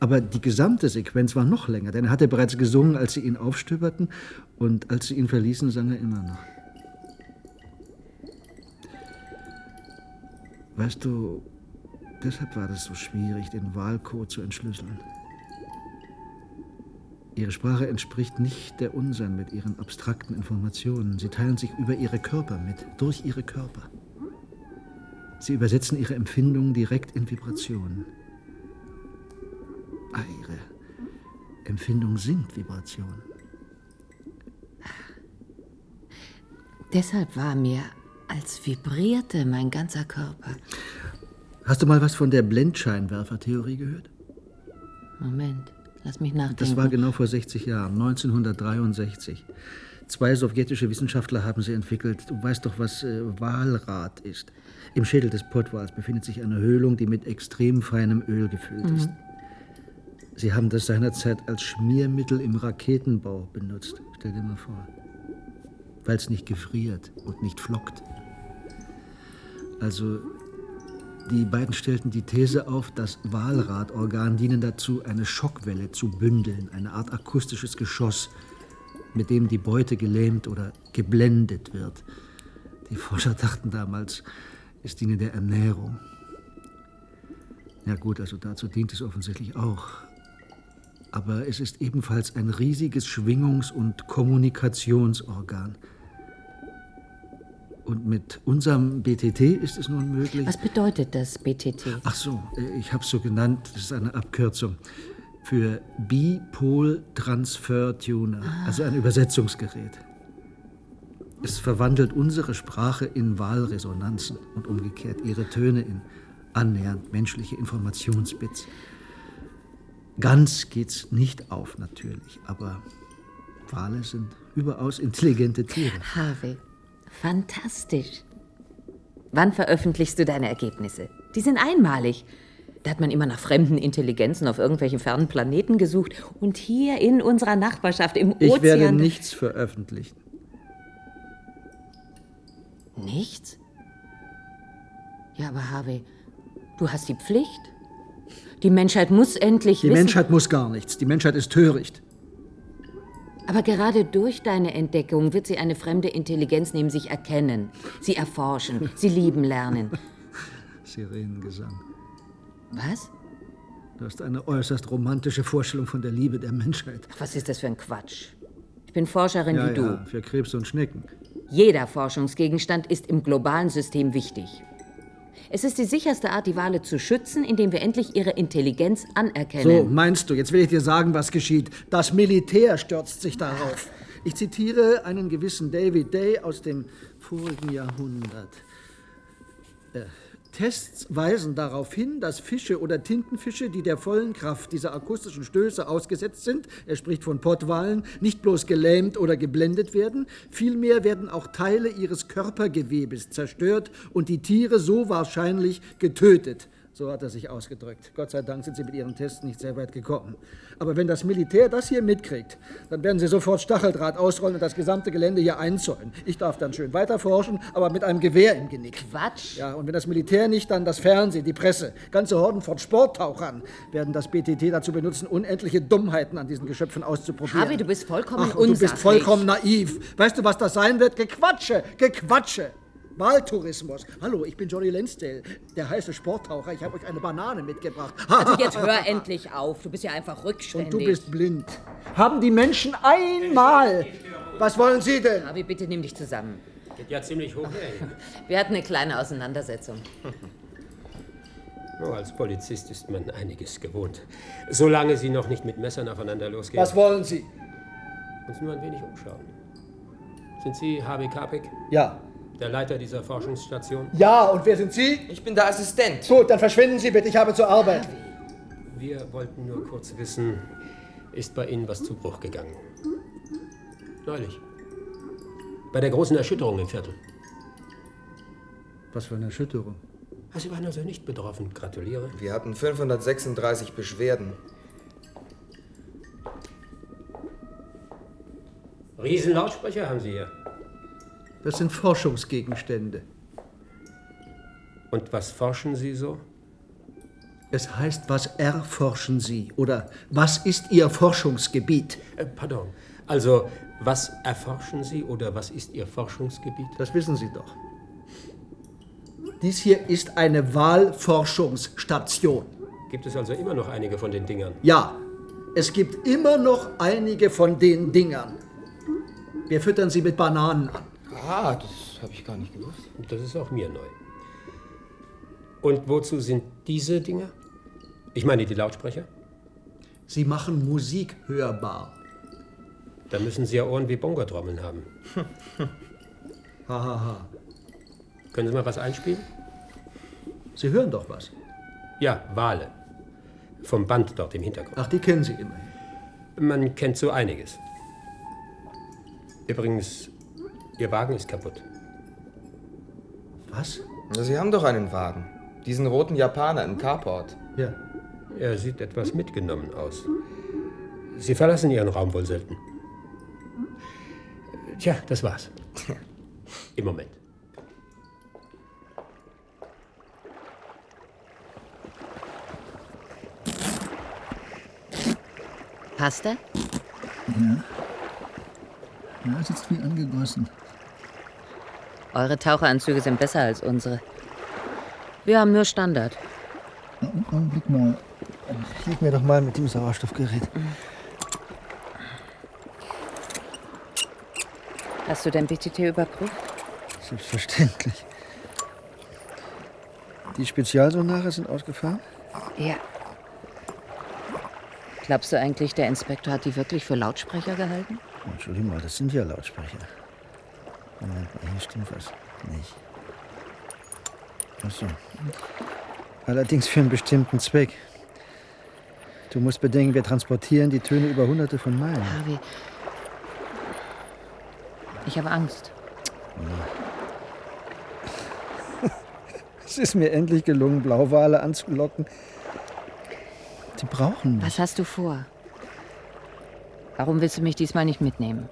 Aber die gesamte Sequenz war noch länger, denn er hatte bereits gesungen, als sie ihn aufstöberten, und als sie ihn verließen, sang er immer noch. Weißt du, deshalb war es so schwierig, den Wahlcode zu entschlüsseln. Ihre Sprache entspricht nicht der unseren mit ihren abstrakten Informationen. Sie teilen sich über ihre Körper mit, durch ihre Körper. Sie übersetzen ihre Empfindungen direkt in Vibrationen. Ah, ihre Empfindungen sind Vibrationen. Deshalb war mir, als vibrierte mein ganzer Körper. Hast du mal was von der Blendscheinwerfertheorie gehört? Moment, lass mich nachdenken. Das war genau vor 60 Jahren, 1963. Zwei sowjetische Wissenschaftler haben sie entwickelt. Du weißt doch, was äh, Walrat ist. Im Schädel des Pottwals befindet sich eine Höhlung, die mit extrem feinem Öl gefüllt Mhm. ist. Sie haben das seinerzeit als Schmiermittel im Raketenbau benutzt. Stell dir mal vor. Weil es nicht gefriert und nicht flockt. Also, die beiden stellten die These auf, das Walradorgan dienen dazu, eine Schockwelle zu bündeln, eine Art akustisches Geschoss, mit dem die Beute gelähmt oder geblendet wird. Die Forscher dachten damals, es diene der Ernährung. Ja gut, also dazu dient es offensichtlich auch. Aber es ist ebenfalls ein riesiges Schwingungs- und Kommunikationsorgan. Und mit unserem BTT ist es nun möglich. Was bedeutet das BTT? Ach so, äh, ich habe es so genannt, das ist eine Abkürzung für Bipol Transfer Tuner, also ein Übersetzungsgerät. Es verwandelt unsere Sprache in Wahlresonanzen und umgekehrt ihre Töne in annähernd menschliche Informationsbits. Ganz geht's nicht auf natürlich, aber Wale sind überaus intelligente Tiere. Harvey, fantastisch. Wann veröffentlichst du deine Ergebnisse? Die sind einmalig. Da hat man immer nach fremden Intelligenzen auf irgendwelchen fernen Planeten gesucht. Und hier in unserer Nachbarschaft im Ich Ozean. werde nichts veröffentlichen. Nichts? Ja, aber Harvey, du hast die Pflicht. Die Menschheit muss endlich Die wissen. Menschheit muss gar nichts. Die Menschheit ist töricht. Aber gerade durch deine Entdeckung wird sie eine fremde Intelligenz neben sich erkennen, sie erforschen, sie lieben lernen. Sirenengesang. Was? Du hast eine äußerst romantische Vorstellung von der Liebe der Menschheit. Was ist das für ein Quatsch? Ich bin Forscherin ja, wie du. Ja, für Krebs und Schnecken. Jeder Forschungsgegenstand ist im globalen System wichtig. Es ist die sicherste Art, die Wale zu schützen, indem wir endlich ihre Intelligenz So, anerkennen. meinst du, jetzt will ich dir sagen, was geschieht. Das Militär stürzt sich darauf. Ich zitiere einen gewissen David Day aus dem vorigen Jahrhundert. Äh, Tests weisen darauf hin, dass Fische oder Tintenfische, die der vollen Kraft dieser akustischen Stöße ausgesetzt sind, er spricht von Pottwalen, nicht bloß gelähmt oder geblendet werden, vielmehr werden auch Teile ihres Körpergewebes zerstört und die Tiere so wahrscheinlich getötet. So hat er sich ausgedrückt. Gott sei Dank sind Sie mit Ihren Tests nicht sehr weit gekommen. Aber wenn das Militär das hier mitkriegt, dann werden Sie sofort Stacheldraht ausrollen und das gesamte Gelände hier einzäunen. Ich darf dann schön weiterforschen, aber mit einem Gewehr im Genick. Quatsch. Ja, und wenn das Militär nicht, dann das Fernsehen, die Presse, ganze Horden von Sporttauchern werden das BTT dazu benutzen, unendliche Dummheiten an diesen Geschöpfen auszuprobieren. Harvey, du bist vollkommen Ach, und du bist vollkommen naiv. Weißt du, was das sein wird? Gequatsche, Gequatsche. Wahltourismus. Hallo, ich bin Johnny Lansdale, der heiße Sporttaucher. Ich habe euch eine Banane mitgebracht. Also jetzt hör endlich auf. Du bist ja einfach rückständig. Und du bist blind. Haben die Menschen einmal. Was wollen Sie denn? Harvey, bitte nimm dich zusammen. Geht ja ziemlich hoch. Wir hatten eine kleine Auseinandersetzung. Nur als Polizist ist man einiges gewohnt. Solange Sie noch nicht mit Messern aufeinander losgehen. Was wollen Sie? Uns nur ein wenig umschauen. Sind Sie Harvey Kapik? Ja. Der Leiter dieser Forschungsstation? Ja, und wer sind Sie? Ich bin der Assistent. Gut, dann verschwinden Sie bitte, ich habe zur Arbeit. Wir wollten nur kurz wissen, ist bei Ihnen was zu Bruch gegangen? Neulich. Bei der großen Erschütterung im Viertel. Was für eine Erschütterung? Sie waren also nicht betroffen. Gratuliere. Wir hatten 536 Beschwerden. Riesenlautsprecher haben Sie hier. Das sind Forschungsgegenstände. Und was forschen Sie so? Es heißt, was erforschen Sie? Oder was ist Ihr Forschungsgebiet? Äh, pardon. Also, was erforschen Sie oder was ist Ihr Forschungsgebiet? Das wissen Sie doch. Dies hier ist eine Wahlforschungsstation. Gibt es also immer noch einige von den Dingern? Ja, es gibt immer noch einige von den Dingern. Wir füttern sie mit Bananen an. Ah, das habe ich gar nicht gewusst. Das ist auch mir neu. Und wozu sind diese Dinger? Ich meine die Lautsprecher? Sie machen Musik hörbar. Da müssen Sie ja Ohren wie Bongotrommeln haben. Hahaha. ha, ha. Können Sie mal was einspielen? Sie hören doch was. Ja, Wale. Vom Band dort im Hintergrund. Ach, die kennen Sie immerhin. Man kennt so einiges. Übrigens, Ihr Wagen ist kaputt. Was? Sie haben doch einen Wagen. Diesen roten Japaner im Carport. Ja. Er sieht etwas mitgenommen aus. Sie verlassen Ihren Raum wohl selten. Tja, das war's. Im Moment. Passt er? Ja. Ja, sitzt wie angegossen. Eure Taucheranzüge sind besser als unsere. Wir haben nur Standard. Augenblick mal. Hilf mir doch mal mit dem Sauerstoffgerät. Hast du dein BTT überprüft? Selbstverständlich. Die Spezialsonare sind ausgefahren? Ja. Glaubst du eigentlich, der Inspektor hat die wirklich für Lautsprecher gehalten? Entschuldigung mal, das sind ja Lautsprecher. Moment mal, stimmt was nicht. Ach so. Allerdings für einen bestimmten Zweck. Du musst bedenken, wir transportieren die Töne über hunderte von Meilen. Harvey, ich habe Angst. Es ist mir endlich gelungen, Blauwale anzulocken. Die brauchen mich. Was hast du vor? Warum willst du mich diesmal nicht mitnehmen?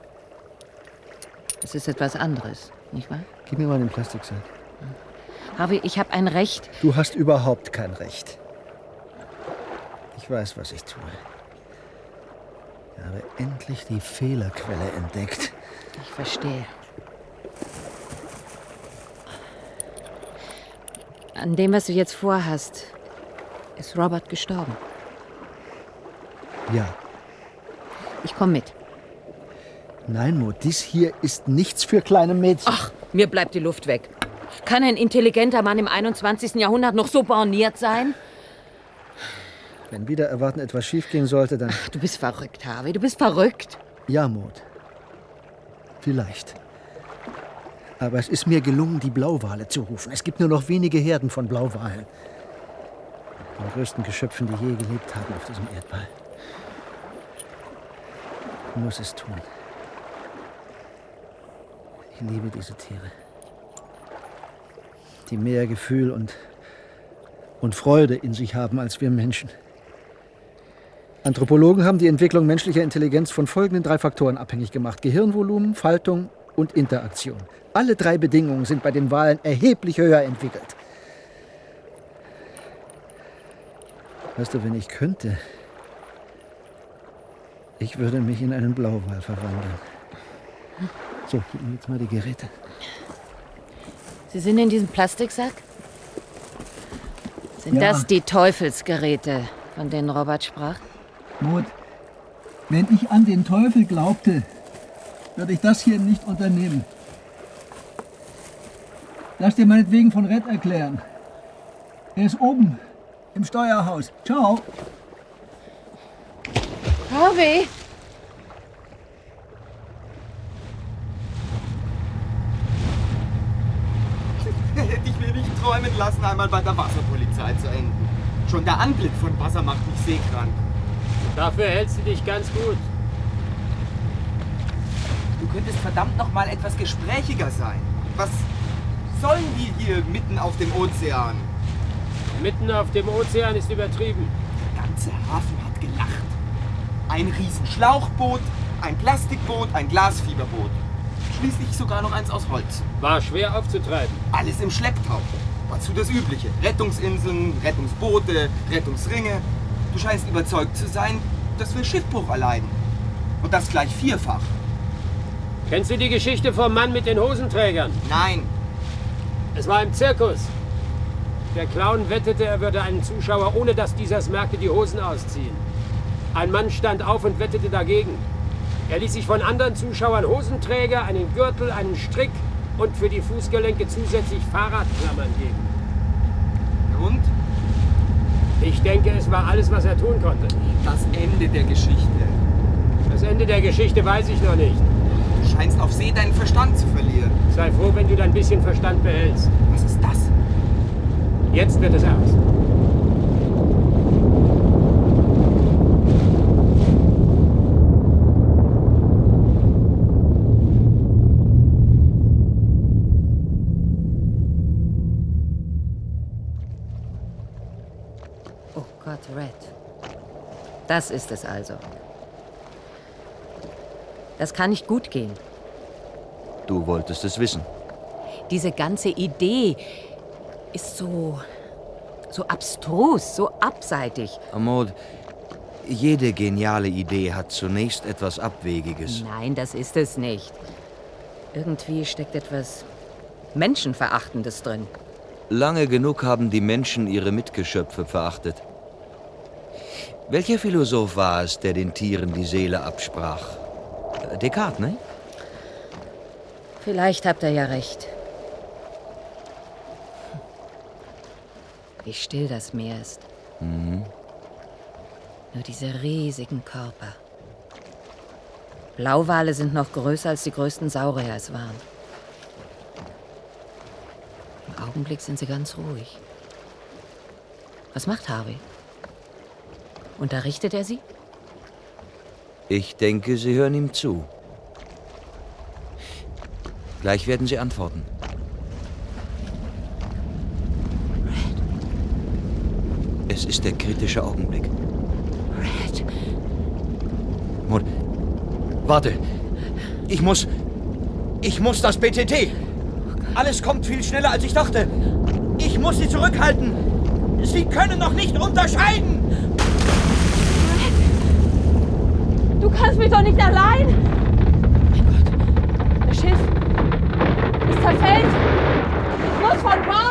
Es ist etwas anderes, nicht wahr? Gib mir mal den Plastiksack. Harvey, ich habe ein Recht. Du hast überhaupt kein Recht. Ich weiß, was ich tue. Ich habe endlich die Fehlerquelle entdeckt. Ich verstehe. An dem, was du jetzt vorhast, ist Robert gestorben. Ja. Ich komme mit. Nein, Mo, dies hier ist nichts für kleine Mädchen. Ach, mir bleibt die Luft weg. Kann ein intelligenter Mann im 21. Jahrhundert noch so borniert sein? Wenn wieder erwarten etwas schiefgehen sollte, dann. Du bist verrückt, Harvey. Du bist verrückt. Ja, Maud. Vielleicht. Aber es ist mir gelungen, die Blauwale zu rufen. Es gibt nur noch wenige Herden von Blauwalen. Den größten Geschöpfen, die je gelebt haben auf diesem Erdball. Ich muss es tun. Ich liebe diese Tiere. Die mehr Gefühl und und Freude in sich haben als wir Menschen. Anthropologen haben die Entwicklung menschlicher Intelligenz von folgenden drei Faktoren abhängig gemacht. Gehirnvolumen, Faltung und Interaktion. Alle drei Bedingungen sind bei den Walen erheblich höher entwickelt. Weißt du, wenn ich könnte, ich würde mich in einen Blauwal verwandeln. So, gib mir jetzt mal die Geräte. Sie sind in diesem Plastiksack? Sind Ja. das die Teufelsgeräte, von denen Robert sprach? Maud, wenn ich an den Teufel glaubte, würde ich das hier nicht unternehmen. Lass dir meinetwegen von Red erklären. Er ist oben im Steuerhaus. Ciao. Harvey! Hätte ich mir nicht träumen lassen, einmal bei der Wasserpolizei zu enden. Schon der Anblick von Wasser macht mich seekrank. Dafür hältst du dich ganz gut. Du könntest verdammt noch mal etwas gesprächiger sein. Was sollen wir hier mitten auf dem Ozean? Mitten auf dem Ozean ist übertrieben. Der ganze Hafen hat gelacht. Ein Riesenschlauchboot, ein Plastikboot, ein Glasfieberboot. Schließlich sogar noch eins aus Holz. War schwer aufzutreiben. Alles im Schlepptau. Dazu das Übliche. Rettungsinseln, Rettungsboote, Rettungsringe. Du scheinst überzeugt zu sein, dass wir Schiffbruch erleiden. Und das gleich vierfach. Kennst du die Geschichte vom Mann mit den Hosenträgern? Nein. Es war im Zirkus. Der Clown wettete, er würde einen Zuschauer, ohne dass dieser es merkte, die Hosen ausziehen. Ein Mann stand auf und wettete dagegen. Er ließ sich von anderen Zuschauern Hosenträger, einen Gürtel, einen Strick und für die Fußgelenke zusätzlich Fahrradklammern geben. Und? Ich denke, es war alles, was er tun konnte. Das Ende der Geschichte. Das Ende der Geschichte weiß ich noch nicht. Du scheinst auf See deinen Verstand zu verlieren. Sei froh, wenn du dein bisschen Verstand behältst. Was ist das? Jetzt wird es ernst. Oh Gott, Red. Das ist es also. Das kann nicht gut gehen. Du wolltest es wissen. Diese ganze Idee ist so. so abstrus, so abseitig. Amod, jede geniale Idee hat zunächst etwas Abwegiges. Nein, das ist es nicht. Irgendwie steckt etwas Menschenverachtendes drin. Lange genug haben die Menschen ihre Mitgeschöpfe verachtet. Welcher Philosoph war es, der den Tieren die Seele absprach? Descartes, ne? Vielleicht habt ihr ja recht. Wie still das Meer ist. Mhm. Nur diese riesigen Körper. Blauwale sind noch größer als die größten Saurier es waren. Im Augenblick sind sie ganz ruhig. Was macht Harvey? Unterrichtet er sie? Ich denke, Sie hören ihm zu. Gleich werden Sie antworten. Es ist der kritische Augenblick. Red. Mord. Warte. Ich muss. Ich muss das BTT. Alles kommt viel schneller, als ich dachte. Ich muss Sie zurückhalten. Sie können noch nicht unterscheiden. Du kannst mich doch nicht allein! Das Schiff! Es zerfällt! Ich muss von Bord!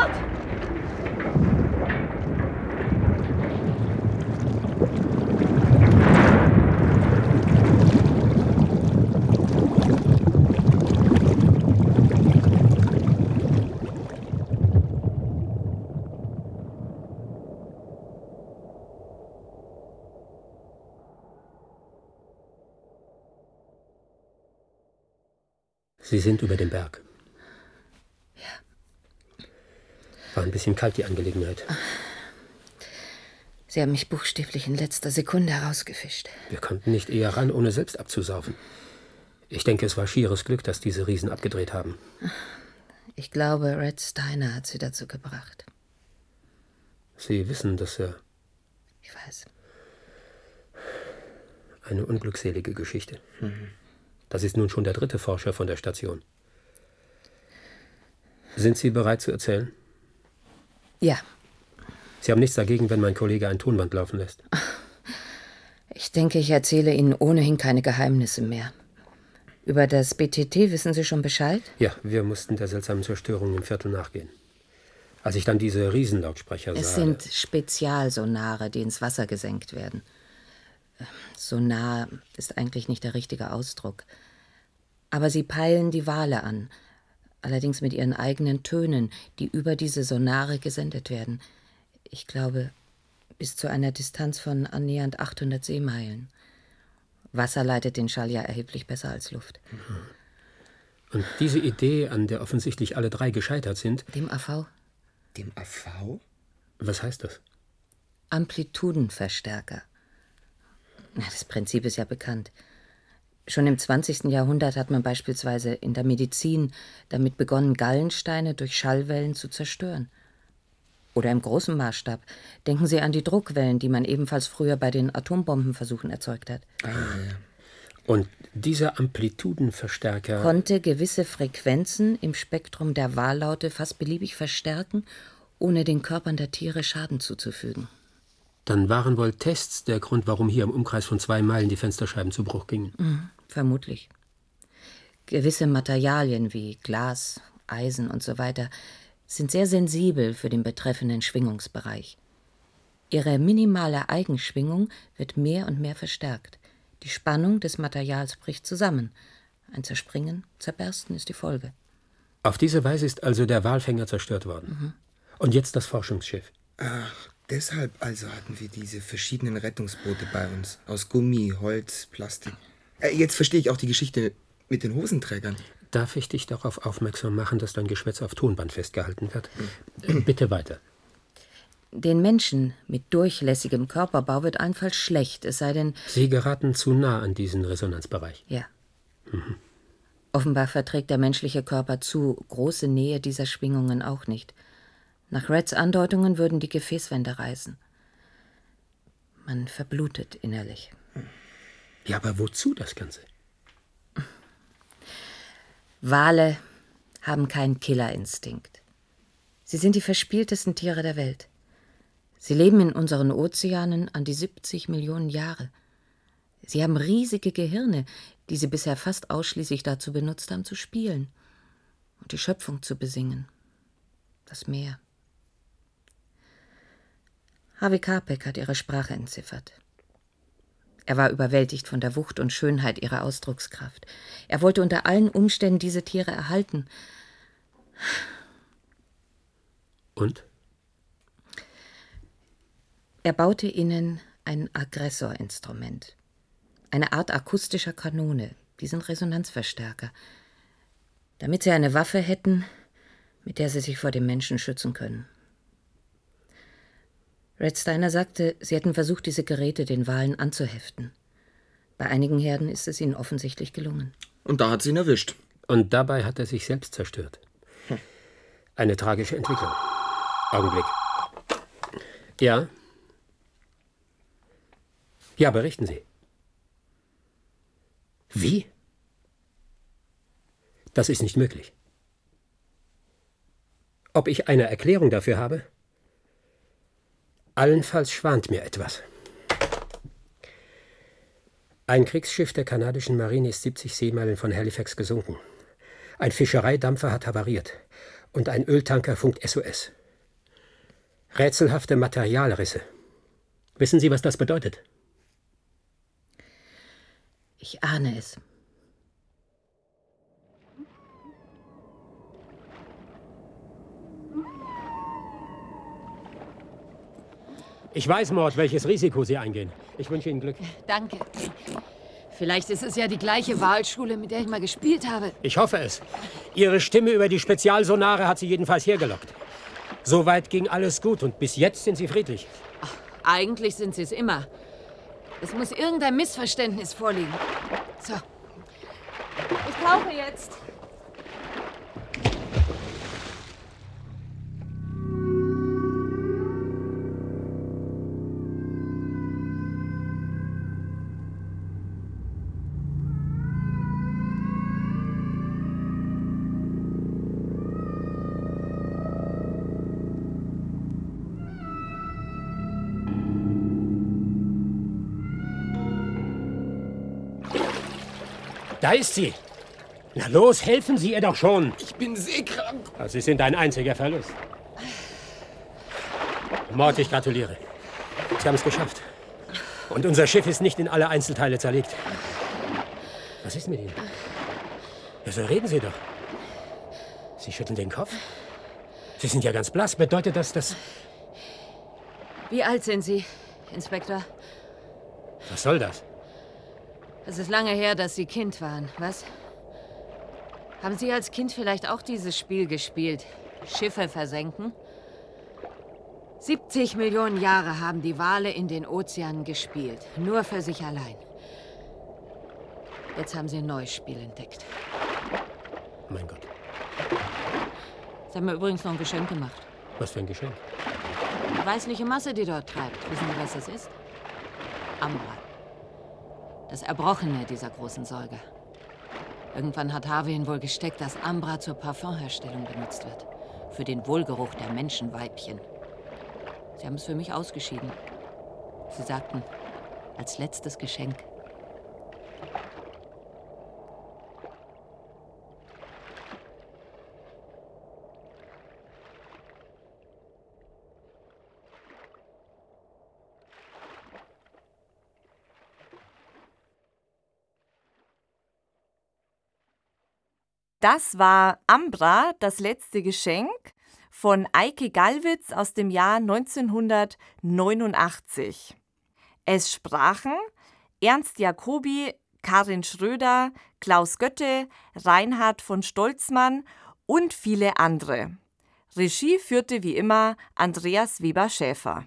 Sie sind über dem Berg. Ja. War ein bisschen kalt, die Angelegenheit. Sie haben mich buchstäblich in letzter Sekunde herausgefischt. Wir konnten nicht eher ran, ohne selbst abzusaufen. Ich denke, es war schieres Glück, dass diese Riesen abgedreht haben. Ich glaube, Red Steiner hat sie dazu gebracht. Sie wissen, dass er. Ich weiß. Eine unglückselige Geschichte. Mhm. Das ist nun schon der dritte Forscher von der Station. Sind Sie bereit zu erzählen? Ja, Sie haben nichts dagegen, wenn mein Kollege ein Tonband laufen lässt. ich denke, ich erzähle Ihnen ohnehin keine Geheimnisse mehr. Über das BTT wissen Sie schon Bescheid? Ja, wir mussten der seltsamen Zerstörung im Viertel nachgehen. Als ich dann diese Riesenlautsprecher Es sah. sind Spezialsonare, die ins Wasser gesenkt werden. Äh, Sonar ist eigentlich nicht der richtige Ausdruck. Aber sie peilen die Wale an, allerdings mit ihren eigenen Tönen, die über diese Sonare gesendet werden. Ich glaube, bis zu einer Distanz von annähernd 800 Seemeilen. Wasser leitet den Schall ja erheblich besser als Luft. Und diese Idee, an der offensichtlich alle drei gescheitert sind. Dem AV? Dem AV? Was heißt das? Amplitudenverstärker. Na, Das Prinzip ist ja bekannt. Schon im 20. Jahrhundert hat man beispielsweise in der Medizin damit begonnen, Gallensteine durch Schallwellen zu zerstören. Oder im großen Maßstab. Denken Sie an die Druckwellen, die man ebenfalls früher bei den Atombombenversuchen erzeugt hat. Und dieser Amplitudenverstärker. Konnte gewisse Frequenzen im Spektrum der Wahllaute fast beliebig verstärken, ohne den Körpern der Tiere Schaden zuzufügen. Dann waren wohl Tests der Grund, warum hier im Umkreis von zwei Meilen die Fensterscheiben zu Bruch gingen. Mhm, vermutlich. Gewisse Materialien wie Glas, Eisen und so weiter sind sehr sensibel für den betreffenden Schwingungsbereich. Ihre minimale Eigenschwingung wird mehr und mehr verstärkt. Die Spannung des Materials bricht zusammen. Ein Zerspringen, Zerbersten ist die Folge. Auf diese Weise ist also der Walfänger zerstört worden. Mhm. Und jetzt das Forschungsschiff. Ach, deshalb also hatten wir diese verschiedenen Rettungsboote bei uns. Aus Gummi, Holz, Plastik. Äh, jetzt verstehe ich auch die Geschichte mit den Hosenträgern. Darf ich dich darauf aufmerksam machen, dass dein Geschwätz auf Tonband festgehalten wird? Äh, Bitte weiter. Den Menschen mit durchlässigem Körperbau wird allenfalls schlecht, es sei denn, Sie geraten zu nah an diesen Resonanzbereich. ja. Mhm. Offenbar verträgt der menschliche Körper zu große Nähe dieser Schwingungen auch nicht. Nach Reds Andeutungen würden die Gefäßwände reißen. Man verblutet innerlich. Ja, aber wozu das Ganze? Wale haben keinen Killerinstinkt. Sie sind die verspieltesten Tiere der Welt. Sie leben in unseren Ozeanen an die 70 Millionen Jahre. Sie haben riesige Gehirne, die sie bisher fast ausschließlich dazu benutzt haben, zu spielen und die Schöpfung zu besingen. Das Meer. Harvey Karpeck hat ihre Sprache entziffert. Er war überwältigt von der Wucht und Schönheit ihrer Ausdruckskraft. Er wollte unter allen Umständen diese Tiere erhalten. Und? Er baute ihnen ein Aggressorinstrument. Eine Art akustischer Kanone, diesen Resonanzverstärker. Damit sie eine Waffe hätten, mit der sie sich vor dem Menschen schützen können. Red Steiner sagte, sie hätten versucht, diese Geräte den Walen anzuheften. Bei einigen Herden ist es ihnen offensichtlich gelungen. Und da hat sie ihn erwischt. Und dabei hat er sich selbst zerstört. Eine tragische Entwicklung. Augenblick. Ja? Ja, berichten Sie. Wie? Das ist nicht möglich. Ob ich eine Erklärung dafür habe? Allenfalls schwant mir etwas. Ein Kriegsschiff der kanadischen Marine ist 70 Seemeilen von Halifax gesunken. Ein Fischereidampfer hat havariert und ein Öltanker funkt SOS. Rätselhafte Materialrisse. Wissen Sie, was das bedeutet? Ich ahne es. Ich weiß, Mord, welches Risiko Sie eingehen. Ich wünsche Ihnen Glück. Danke. Vielleicht ist es ja die gleiche Wahlschule, mit der ich mal gespielt habe. Ich hoffe es. Ihre Stimme über die Spezialsonare hat Sie jedenfalls hergelockt. Soweit ging alles gut und bis jetzt sind Sie friedlich. Eigentlich sind sie es immer. Es muss irgendein Missverständnis vorliegen. So. Ich tauche jetzt. Da ist sie. Na los, helfen Sie ihr doch schon. Ich bin seekrank. Sie sind ein einziger Verlust. Mord, ich gratuliere. Sie haben es geschafft. Und unser Schiff ist nicht in alle Einzelteile zerlegt. Was ist mit Ihnen? Ja, so reden Sie doch. Sie schütteln den Kopf? Sie sind ja ganz blass. Bedeutet das, dass... Wie alt sind Sie, Inspektor? Was soll das? Es ist lange her, dass Sie Kind waren, was? Haben Sie als Kind vielleicht auch dieses Spiel gespielt? Schiffe versenken? 70 Millionen Jahre haben die Wale in den Ozeanen gespielt. Nur für sich allein. Jetzt haben sie ein neues Spiel entdeckt. Mein Gott. Sie haben mir übrigens noch ein Geschenk gemacht. Was für ein Geschenk? Die weißliche Masse, die dort treibt. Wissen Sie, was das ist? Ambra. Das Erbrochene dieser großen Säuger. Irgendwann hat Harvey ihn wohl gesteckt, dass Ambra zur Parfumherstellung benutzt wird. Für den Wohlgeruch der Menschenweibchen. Sie haben es für mich ausgeschieden. Sie sagten, als letztes Geschenk. Das war Ambra, das letzte Geschenk von Eike Gallwitz aus dem Jahr 1989. Es sprachen Ernst Jacobi, Karin Schröder, Klaus Götte, Reinhard von Stolzmann und viele andere. Regie führte wie immer Andreas Weber-Schäfer.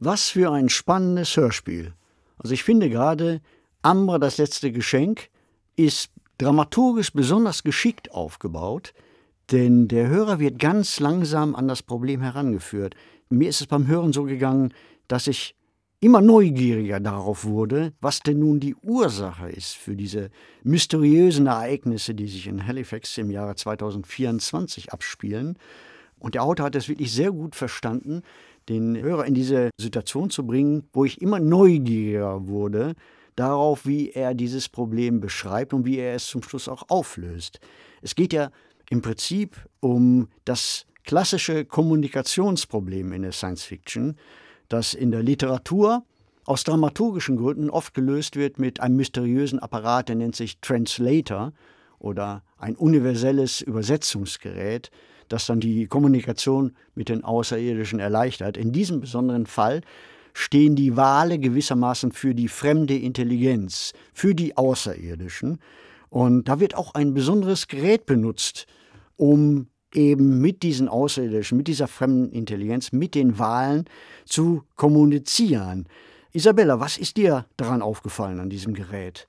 Was für ein spannendes Hörspiel. Also ich finde gerade, Ambra, das letzte Geschenk, ist dramaturgisch besonders geschickt aufgebaut, denn der Hörer wird ganz langsam an das Problem herangeführt. Mir ist es beim Hören so gegangen, dass ich immer neugieriger darauf wurde, was denn nun die Ursache ist für diese mysteriösen Ereignisse, die sich in Halifax im Jahre 2024 abspielen. Und der Autor hat es wirklich sehr gut verstanden, den Hörer in diese Situation zu bringen, wo ich immer neugieriger wurde darauf, wie er dieses Problem beschreibt und wie er es zum Schluss auch auflöst. Es geht ja im Prinzip um das klassische Kommunikationsproblem in der Science Fiction, das in der Literatur aus dramaturgischen Gründen oft gelöst wird mit einem mysteriösen Apparat, der nennt sich Translator oder ein universelles Übersetzungsgerät, das dann die Kommunikation mit den Außerirdischen erleichtert. In diesem besonderen Fall stehen die Wale gewissermaßen für die fremde Intelligenz, für die Außerirdischen. Und da wird auch ein besonderes Gerät benutzt, um eben mit diesen Außerirdischen, mit dieser fremden Intelligenz, mit den Wahlen zu kommunizieren. Isabella, was ist dir daran aufgefallen an diesem Gerät?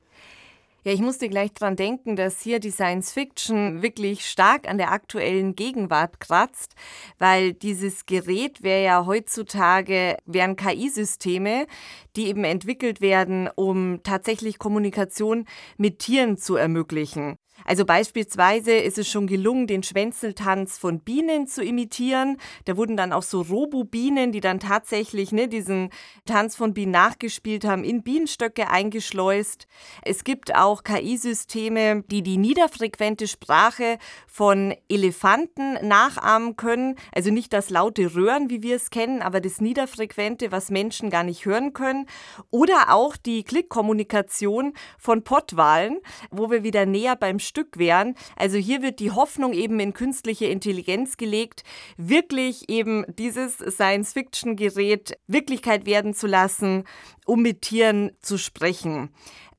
Ja, ich musste gleich dran denken, dass hier die Science Fiction wirklich stark an der aktuellen Gegenwart kratzt, weil dieses Gerät wäre ja heutzutage, wären KI-Systeme, die eben entwickelt werden, um tatsächlich Kommunikation mit Tieren zu ermöglichen. Also beispielsweise ist es schon gelungen, den Schwänzeltanz von Bienen zu imitieren. Da wurden dann auch so Robo-Bienen, die dann tatsächlich ne, diesen Tanz von Bienen nachgespielt haben, in Bienenstöcke eingeschleust. Es gibt auch KI-Systeme, die die niederfrequente Sprache von Elefanten nachahmen können. Also nicht das laute Röhren, wie wir es kennen, aber das niederfrequente, was Menschen gar nicht hören können. Oder auch die Klickkommunikation von Pottwalen, wo wir wieder näher beim Stück wären. Also hier wird die Hoffnung eben in künstliche Intelligenz gelegt, wirklich eben dieses Science-Fiction-Gerät Wirklichkeit werden zu lassen, um mit Tieren zu sprechen.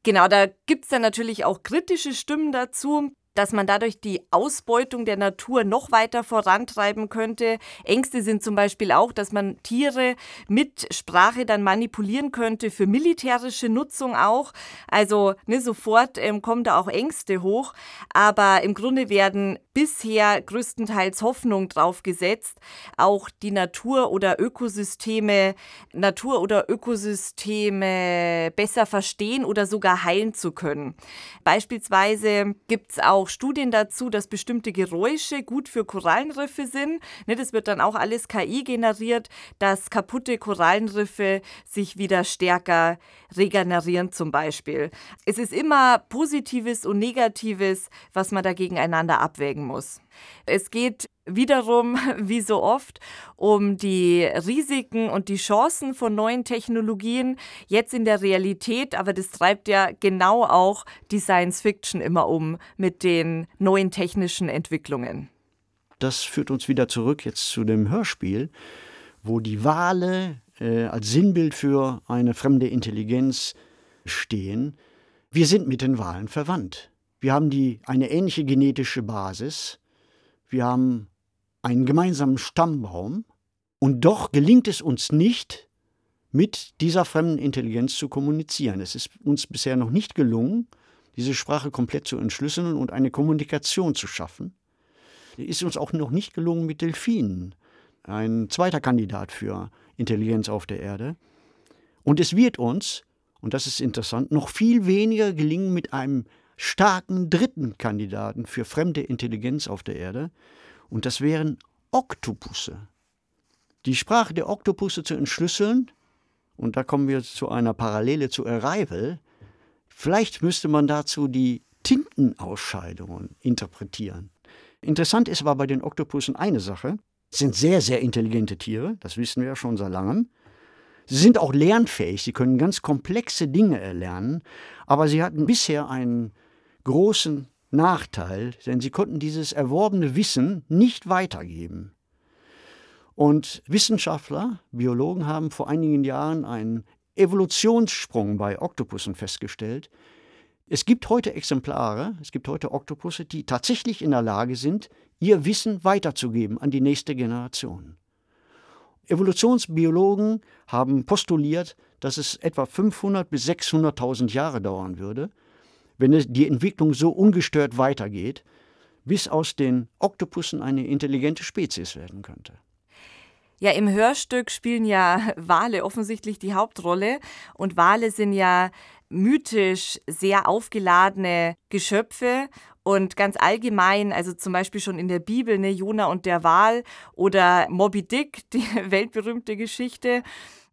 Genau, da gibt es dann natürlich auch kritische Stimmen dazu dass man dadurch die Ausbeutung der Natur noch weiter vorantreiben könnte. Ängste sind zum Beispiel auch, dass man Tiere mit Sprache dann manipulieren könnte für militärische Nutzung auch. Also ne, sofort ähm, kommen da auch Ängste hoch. Aber im Grunde werden bisher größtenteils Hoffnung drauf gesetzt, auch die Natur oder Ökosysteme, Natur oder Ökosysteme besser verstehen oder sogar heilen zu können. Beispielsweise gibt es auch auch Studien dazu, dass bestimmte Geräusche gut für Korallenriffe sind. Ne, das wird dann auch alles KI generiert, dass kaputte Korallenriffe sich wieder stärker regenerieren zum Beispiel. Es ist immer Positives und Negatives, was man da gegeneinander abwägen muss. Es geht wiederum, wie so oft, um die Risiken und die Chancen von neuen Technologien jetzt in der Realität, aber das treibt ja genau auch die Science Fiction immer um mit den neuen technischen Entwicklungen. Das führt uns wieder zurück jetzt zu dem Hörspiel, wo die Wale äh, als Sinnbild für eine fremde Intelligenz stehen. Wir sind mit den Walen verwandt. Wir haben die, eine ähnliche genetische Basis. Wir haben einen gemeinsamen Stammbaum und doch gelingt es uns nicht, mit dieser fremden Intelligenz zu kommunizieren. Es ist uns bisher noch nicht gelungen, diese Sprache komplett zu entschlüsseln und eine Kommunikation zu schaffen. Es ist uns auch noch nicht gelungen mit Delfinen, ein zweiter Kandidat für Intelligenz auf der Erde. Und es wird uns, und das ist interessant, noch viel weniger gelingen mit einem starken dritten Kandidaten für fremde Intelligenz auf der Erde, und das wären Oktopusse. Die Sprache der Oktopusse zu entschlüsseln, und da kommen wir zu einer Parallele zu Arrival, vielleicht müsste man dazu die Tintenausscheidungen interpretieren. Interessant ist aber bei den Oktopussen eine Sache. Sie sind sehr, sehr intelligente Tiere, das wissen wir ja schon seit langem. Sie sind auch lernfähig, sie können ganz komplexe Dinge erlernen, aber sie hatten bisher einen großen Nachteil, denn sie konnten dieses erworbene Wissen nicht weitergeben. Und Wissenschaftler, Biologen haben vor einigen Jahren einen Evolutionssprung bei Oktopussen festgestellt. Es gibt heute Exemplare, es gibt heute Oktopusse, die tatsächlich in der Lage sind, ihr Wissen weiterzugeben an die nächste Generation. Evolutionsbiologen haben postuliert, dass es etwa 500 bis 600.000 Jahre dauern würde, wenn die Entwicklung so ungestört weitergeht, bis aus den Oktopussen eine intelligente Spezies werden könnte. Ja, im Hörstück spielen ja Wale offensichtlich die Hauptrolle und Wale sind ja mythisch sehr aufgeladene Geschöpfe und ganz allgemein, also zum Beispiel schon in der Bibel, ne, Jona und der Wal oder Moby Dick, die weltberühmte Geschichte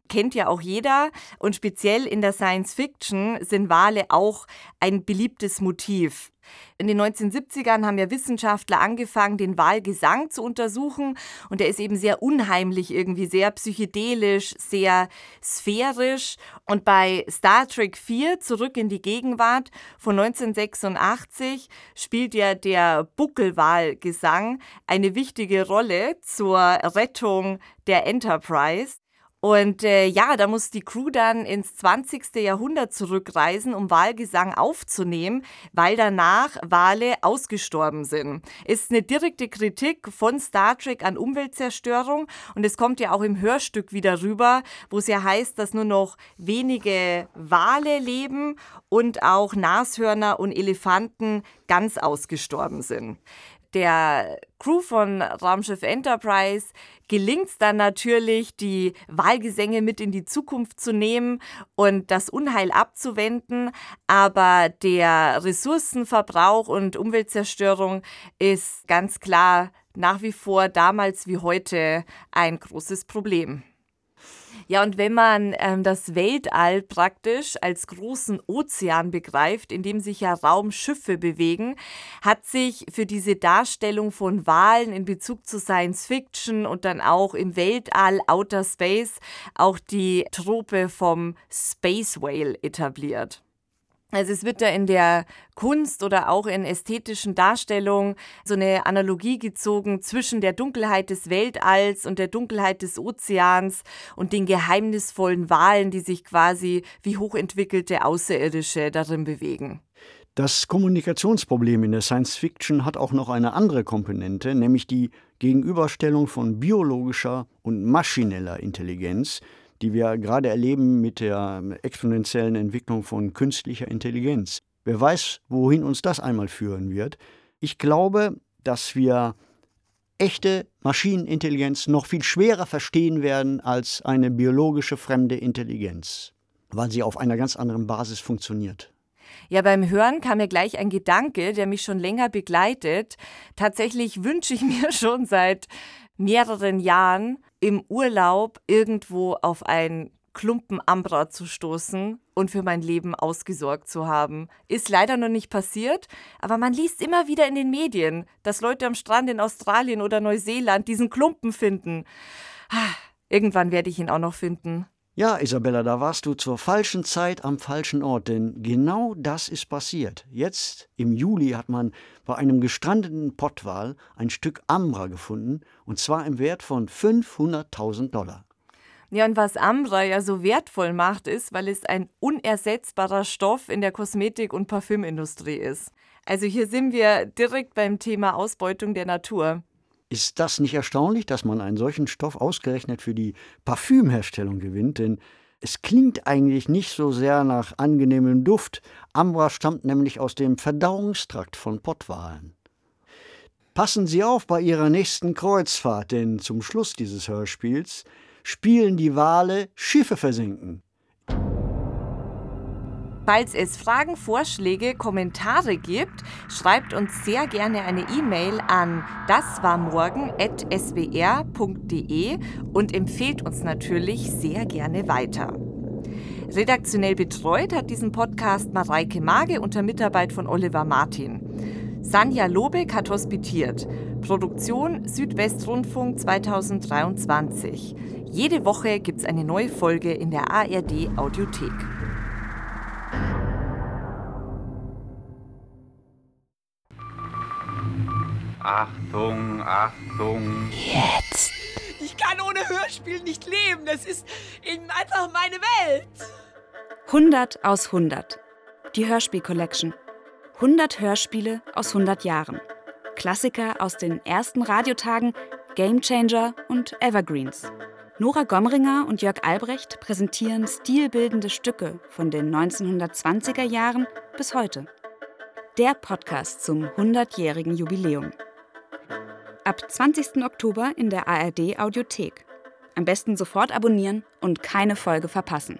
kennt ja auch jeder. Und speziell in der Science Fiction sind Wale auch ein beliebtes Motiv. In den 1970ern haben ja Wissenschaftler angefangen, den Walgesang zu untersuchen. Und der ist eben sehr unheimlich, irgendwie sehr psychedelisch, sehr sphärisch. Und bei Star Trek 4, Zurück in die Gegenwart von 1986, spielt ja der Buckelwalgesang eine wichtige Rolle zur Rettung der Enterprise. Und äh, ja, da muss die Crew dann ins 20. Jahrhundert zurückreisen, um Wahlgesang aufzunehmen, weil danach Wale ausgestorben sind. Ist eine direkte Kritik von Star Trek an Umweltzerstörung und es kommt ja auch im Hörstück wieder rüber, wo es ja heißt, dass nur noch wenige Wale leben und auch Nashörner und Elefanten ganz ausgestorben sind der Crew von Raumschiff Enterprise gelingt es dann natürlich, die Wahlgesänge mit in die Zukunft zu nehmen und das Unheil abzuwenden. Aber der Ressourcenverbrauch und Umweltzerstörung ist ganz klar nach wie vor damals wie heute ein großes Problem. Ja, und wenn man ähm, das Weltall praktisch als großen Ozean begreift, in dem sich ja Raumschiffe bewegen, hat sich für diese Darstellung von Wahlen in Bezug zu Science Fiction und dann auch im Weltall, Outer Space, auch die Trope vom Space Whale etabliert. Also es wird da in der Kunst oder auch in ästhetischen Darstellungen so eine Analogie gezogen zwischen der Dunkelheit des Weltalls und der Dunkelheit des Ozeans und den geheimnisvollen Walen, die sich quasi wie hochentwickelte Außerirdische darin bewegen. Das Kommunikationsproblem in der Science Fiction hat auch noch eine andere Komponente, nämlich die Gegenüberstellung von biologischer und maschineller Intelligenz, die wir gerade erleben mit der exponentiellen Entwicklung von künstlicher Intelligenz. Wer weiß, wohin uns das einmal führen wird. Ich glaube, dass wir echte Maschinenintelligenz noch viel schwerer verstehen werden als eine biologische fremde Intelligenz, weil sie auf einer ganz anderen Basis funktioniert. Ja, beim Hören kam mir gleich ein Gedanke, der mich schon länger begleitet. Tatsächlich wünsche ich mir schon seit mehreren Jahren im Urlaub irgendwo auf ein Klumpen Ambra zu stoßen und für mein Leben ausgesorgt zu haben. Ist leider noch nicht passiert, aber man liest immer wieder in den Medien, dass Leute am Strand in Australien oder Neuseeland diesen Klumpen finden. Ah, irgendwann werde ich ihn auch noch finden. Ja, Isabella, da warst du zur falschen Zeit am falschen Ort, denn genau das ist passiert. Jetzt, im Juli, hat man bei einem gestrandeten Pottwal ein Stück Ambra gefunden, und zwar im Wert von 500.000 Dollar. Ja, und was Ambra ja so wertvoll macht, ist, weil es ein unersetzbarer Stoff in der Kosmetik- und Parfümindustrie ist. Also hier sind wir direkt beim Thema Ausbeutung der Natur. Ist das nicht erstaunlich, dass man einen solchen Stoff ausgerechnet für die Parfümherstellung gewinnt? Denn es klingt eigentlich nicht so sehr nach angenehmem Duft. Ambra stammt nämlich aus dem Verdauungstrakt von Pottwalen. Passen Sie auf bei Ihrer nächsten Kreuzfahrt, denn zum Schluss dieses Hörspiels spielen die Wale Schiffe versinken. Falls es Fragen, Vorschläge, Kommentare gibt, schreibt uns sehr gerne eine E-Mail an daswarmorgen.swr.de und empfehlt uns natürlich sehr gerne weiter. Redaktionell betreut hat diesen Podcast Mareike Mage unter Mitarbeit von Oliver Martin. Sanja Lobeck hat hospitiert. Produktion Südwestrundfunk 2023. Jede Woche gibt es eine neue Folge in der ARD Audiothek. Achtung, Achtung. Jetzt. Ich kann ohne Hörspiel nicht leben. Das ist eben einfach meine Welt. 100 aus 100. Die Hörspiel Collection. 100 Hörspiele aus 100 Jahren. Klassiker aus den ersten Radiotagen, Gamechanger und Evergreens. Nora Gomringer und Jörg Albrecht präsentieren stilbildende Stücke von den 1920er Jahren bis heute. Der Podcast zum 100-jährigen Jubiläum. Ab 20. Oktober in der ARD Audiothek. Am besten sofort abonnieren und keine Folge verpassen.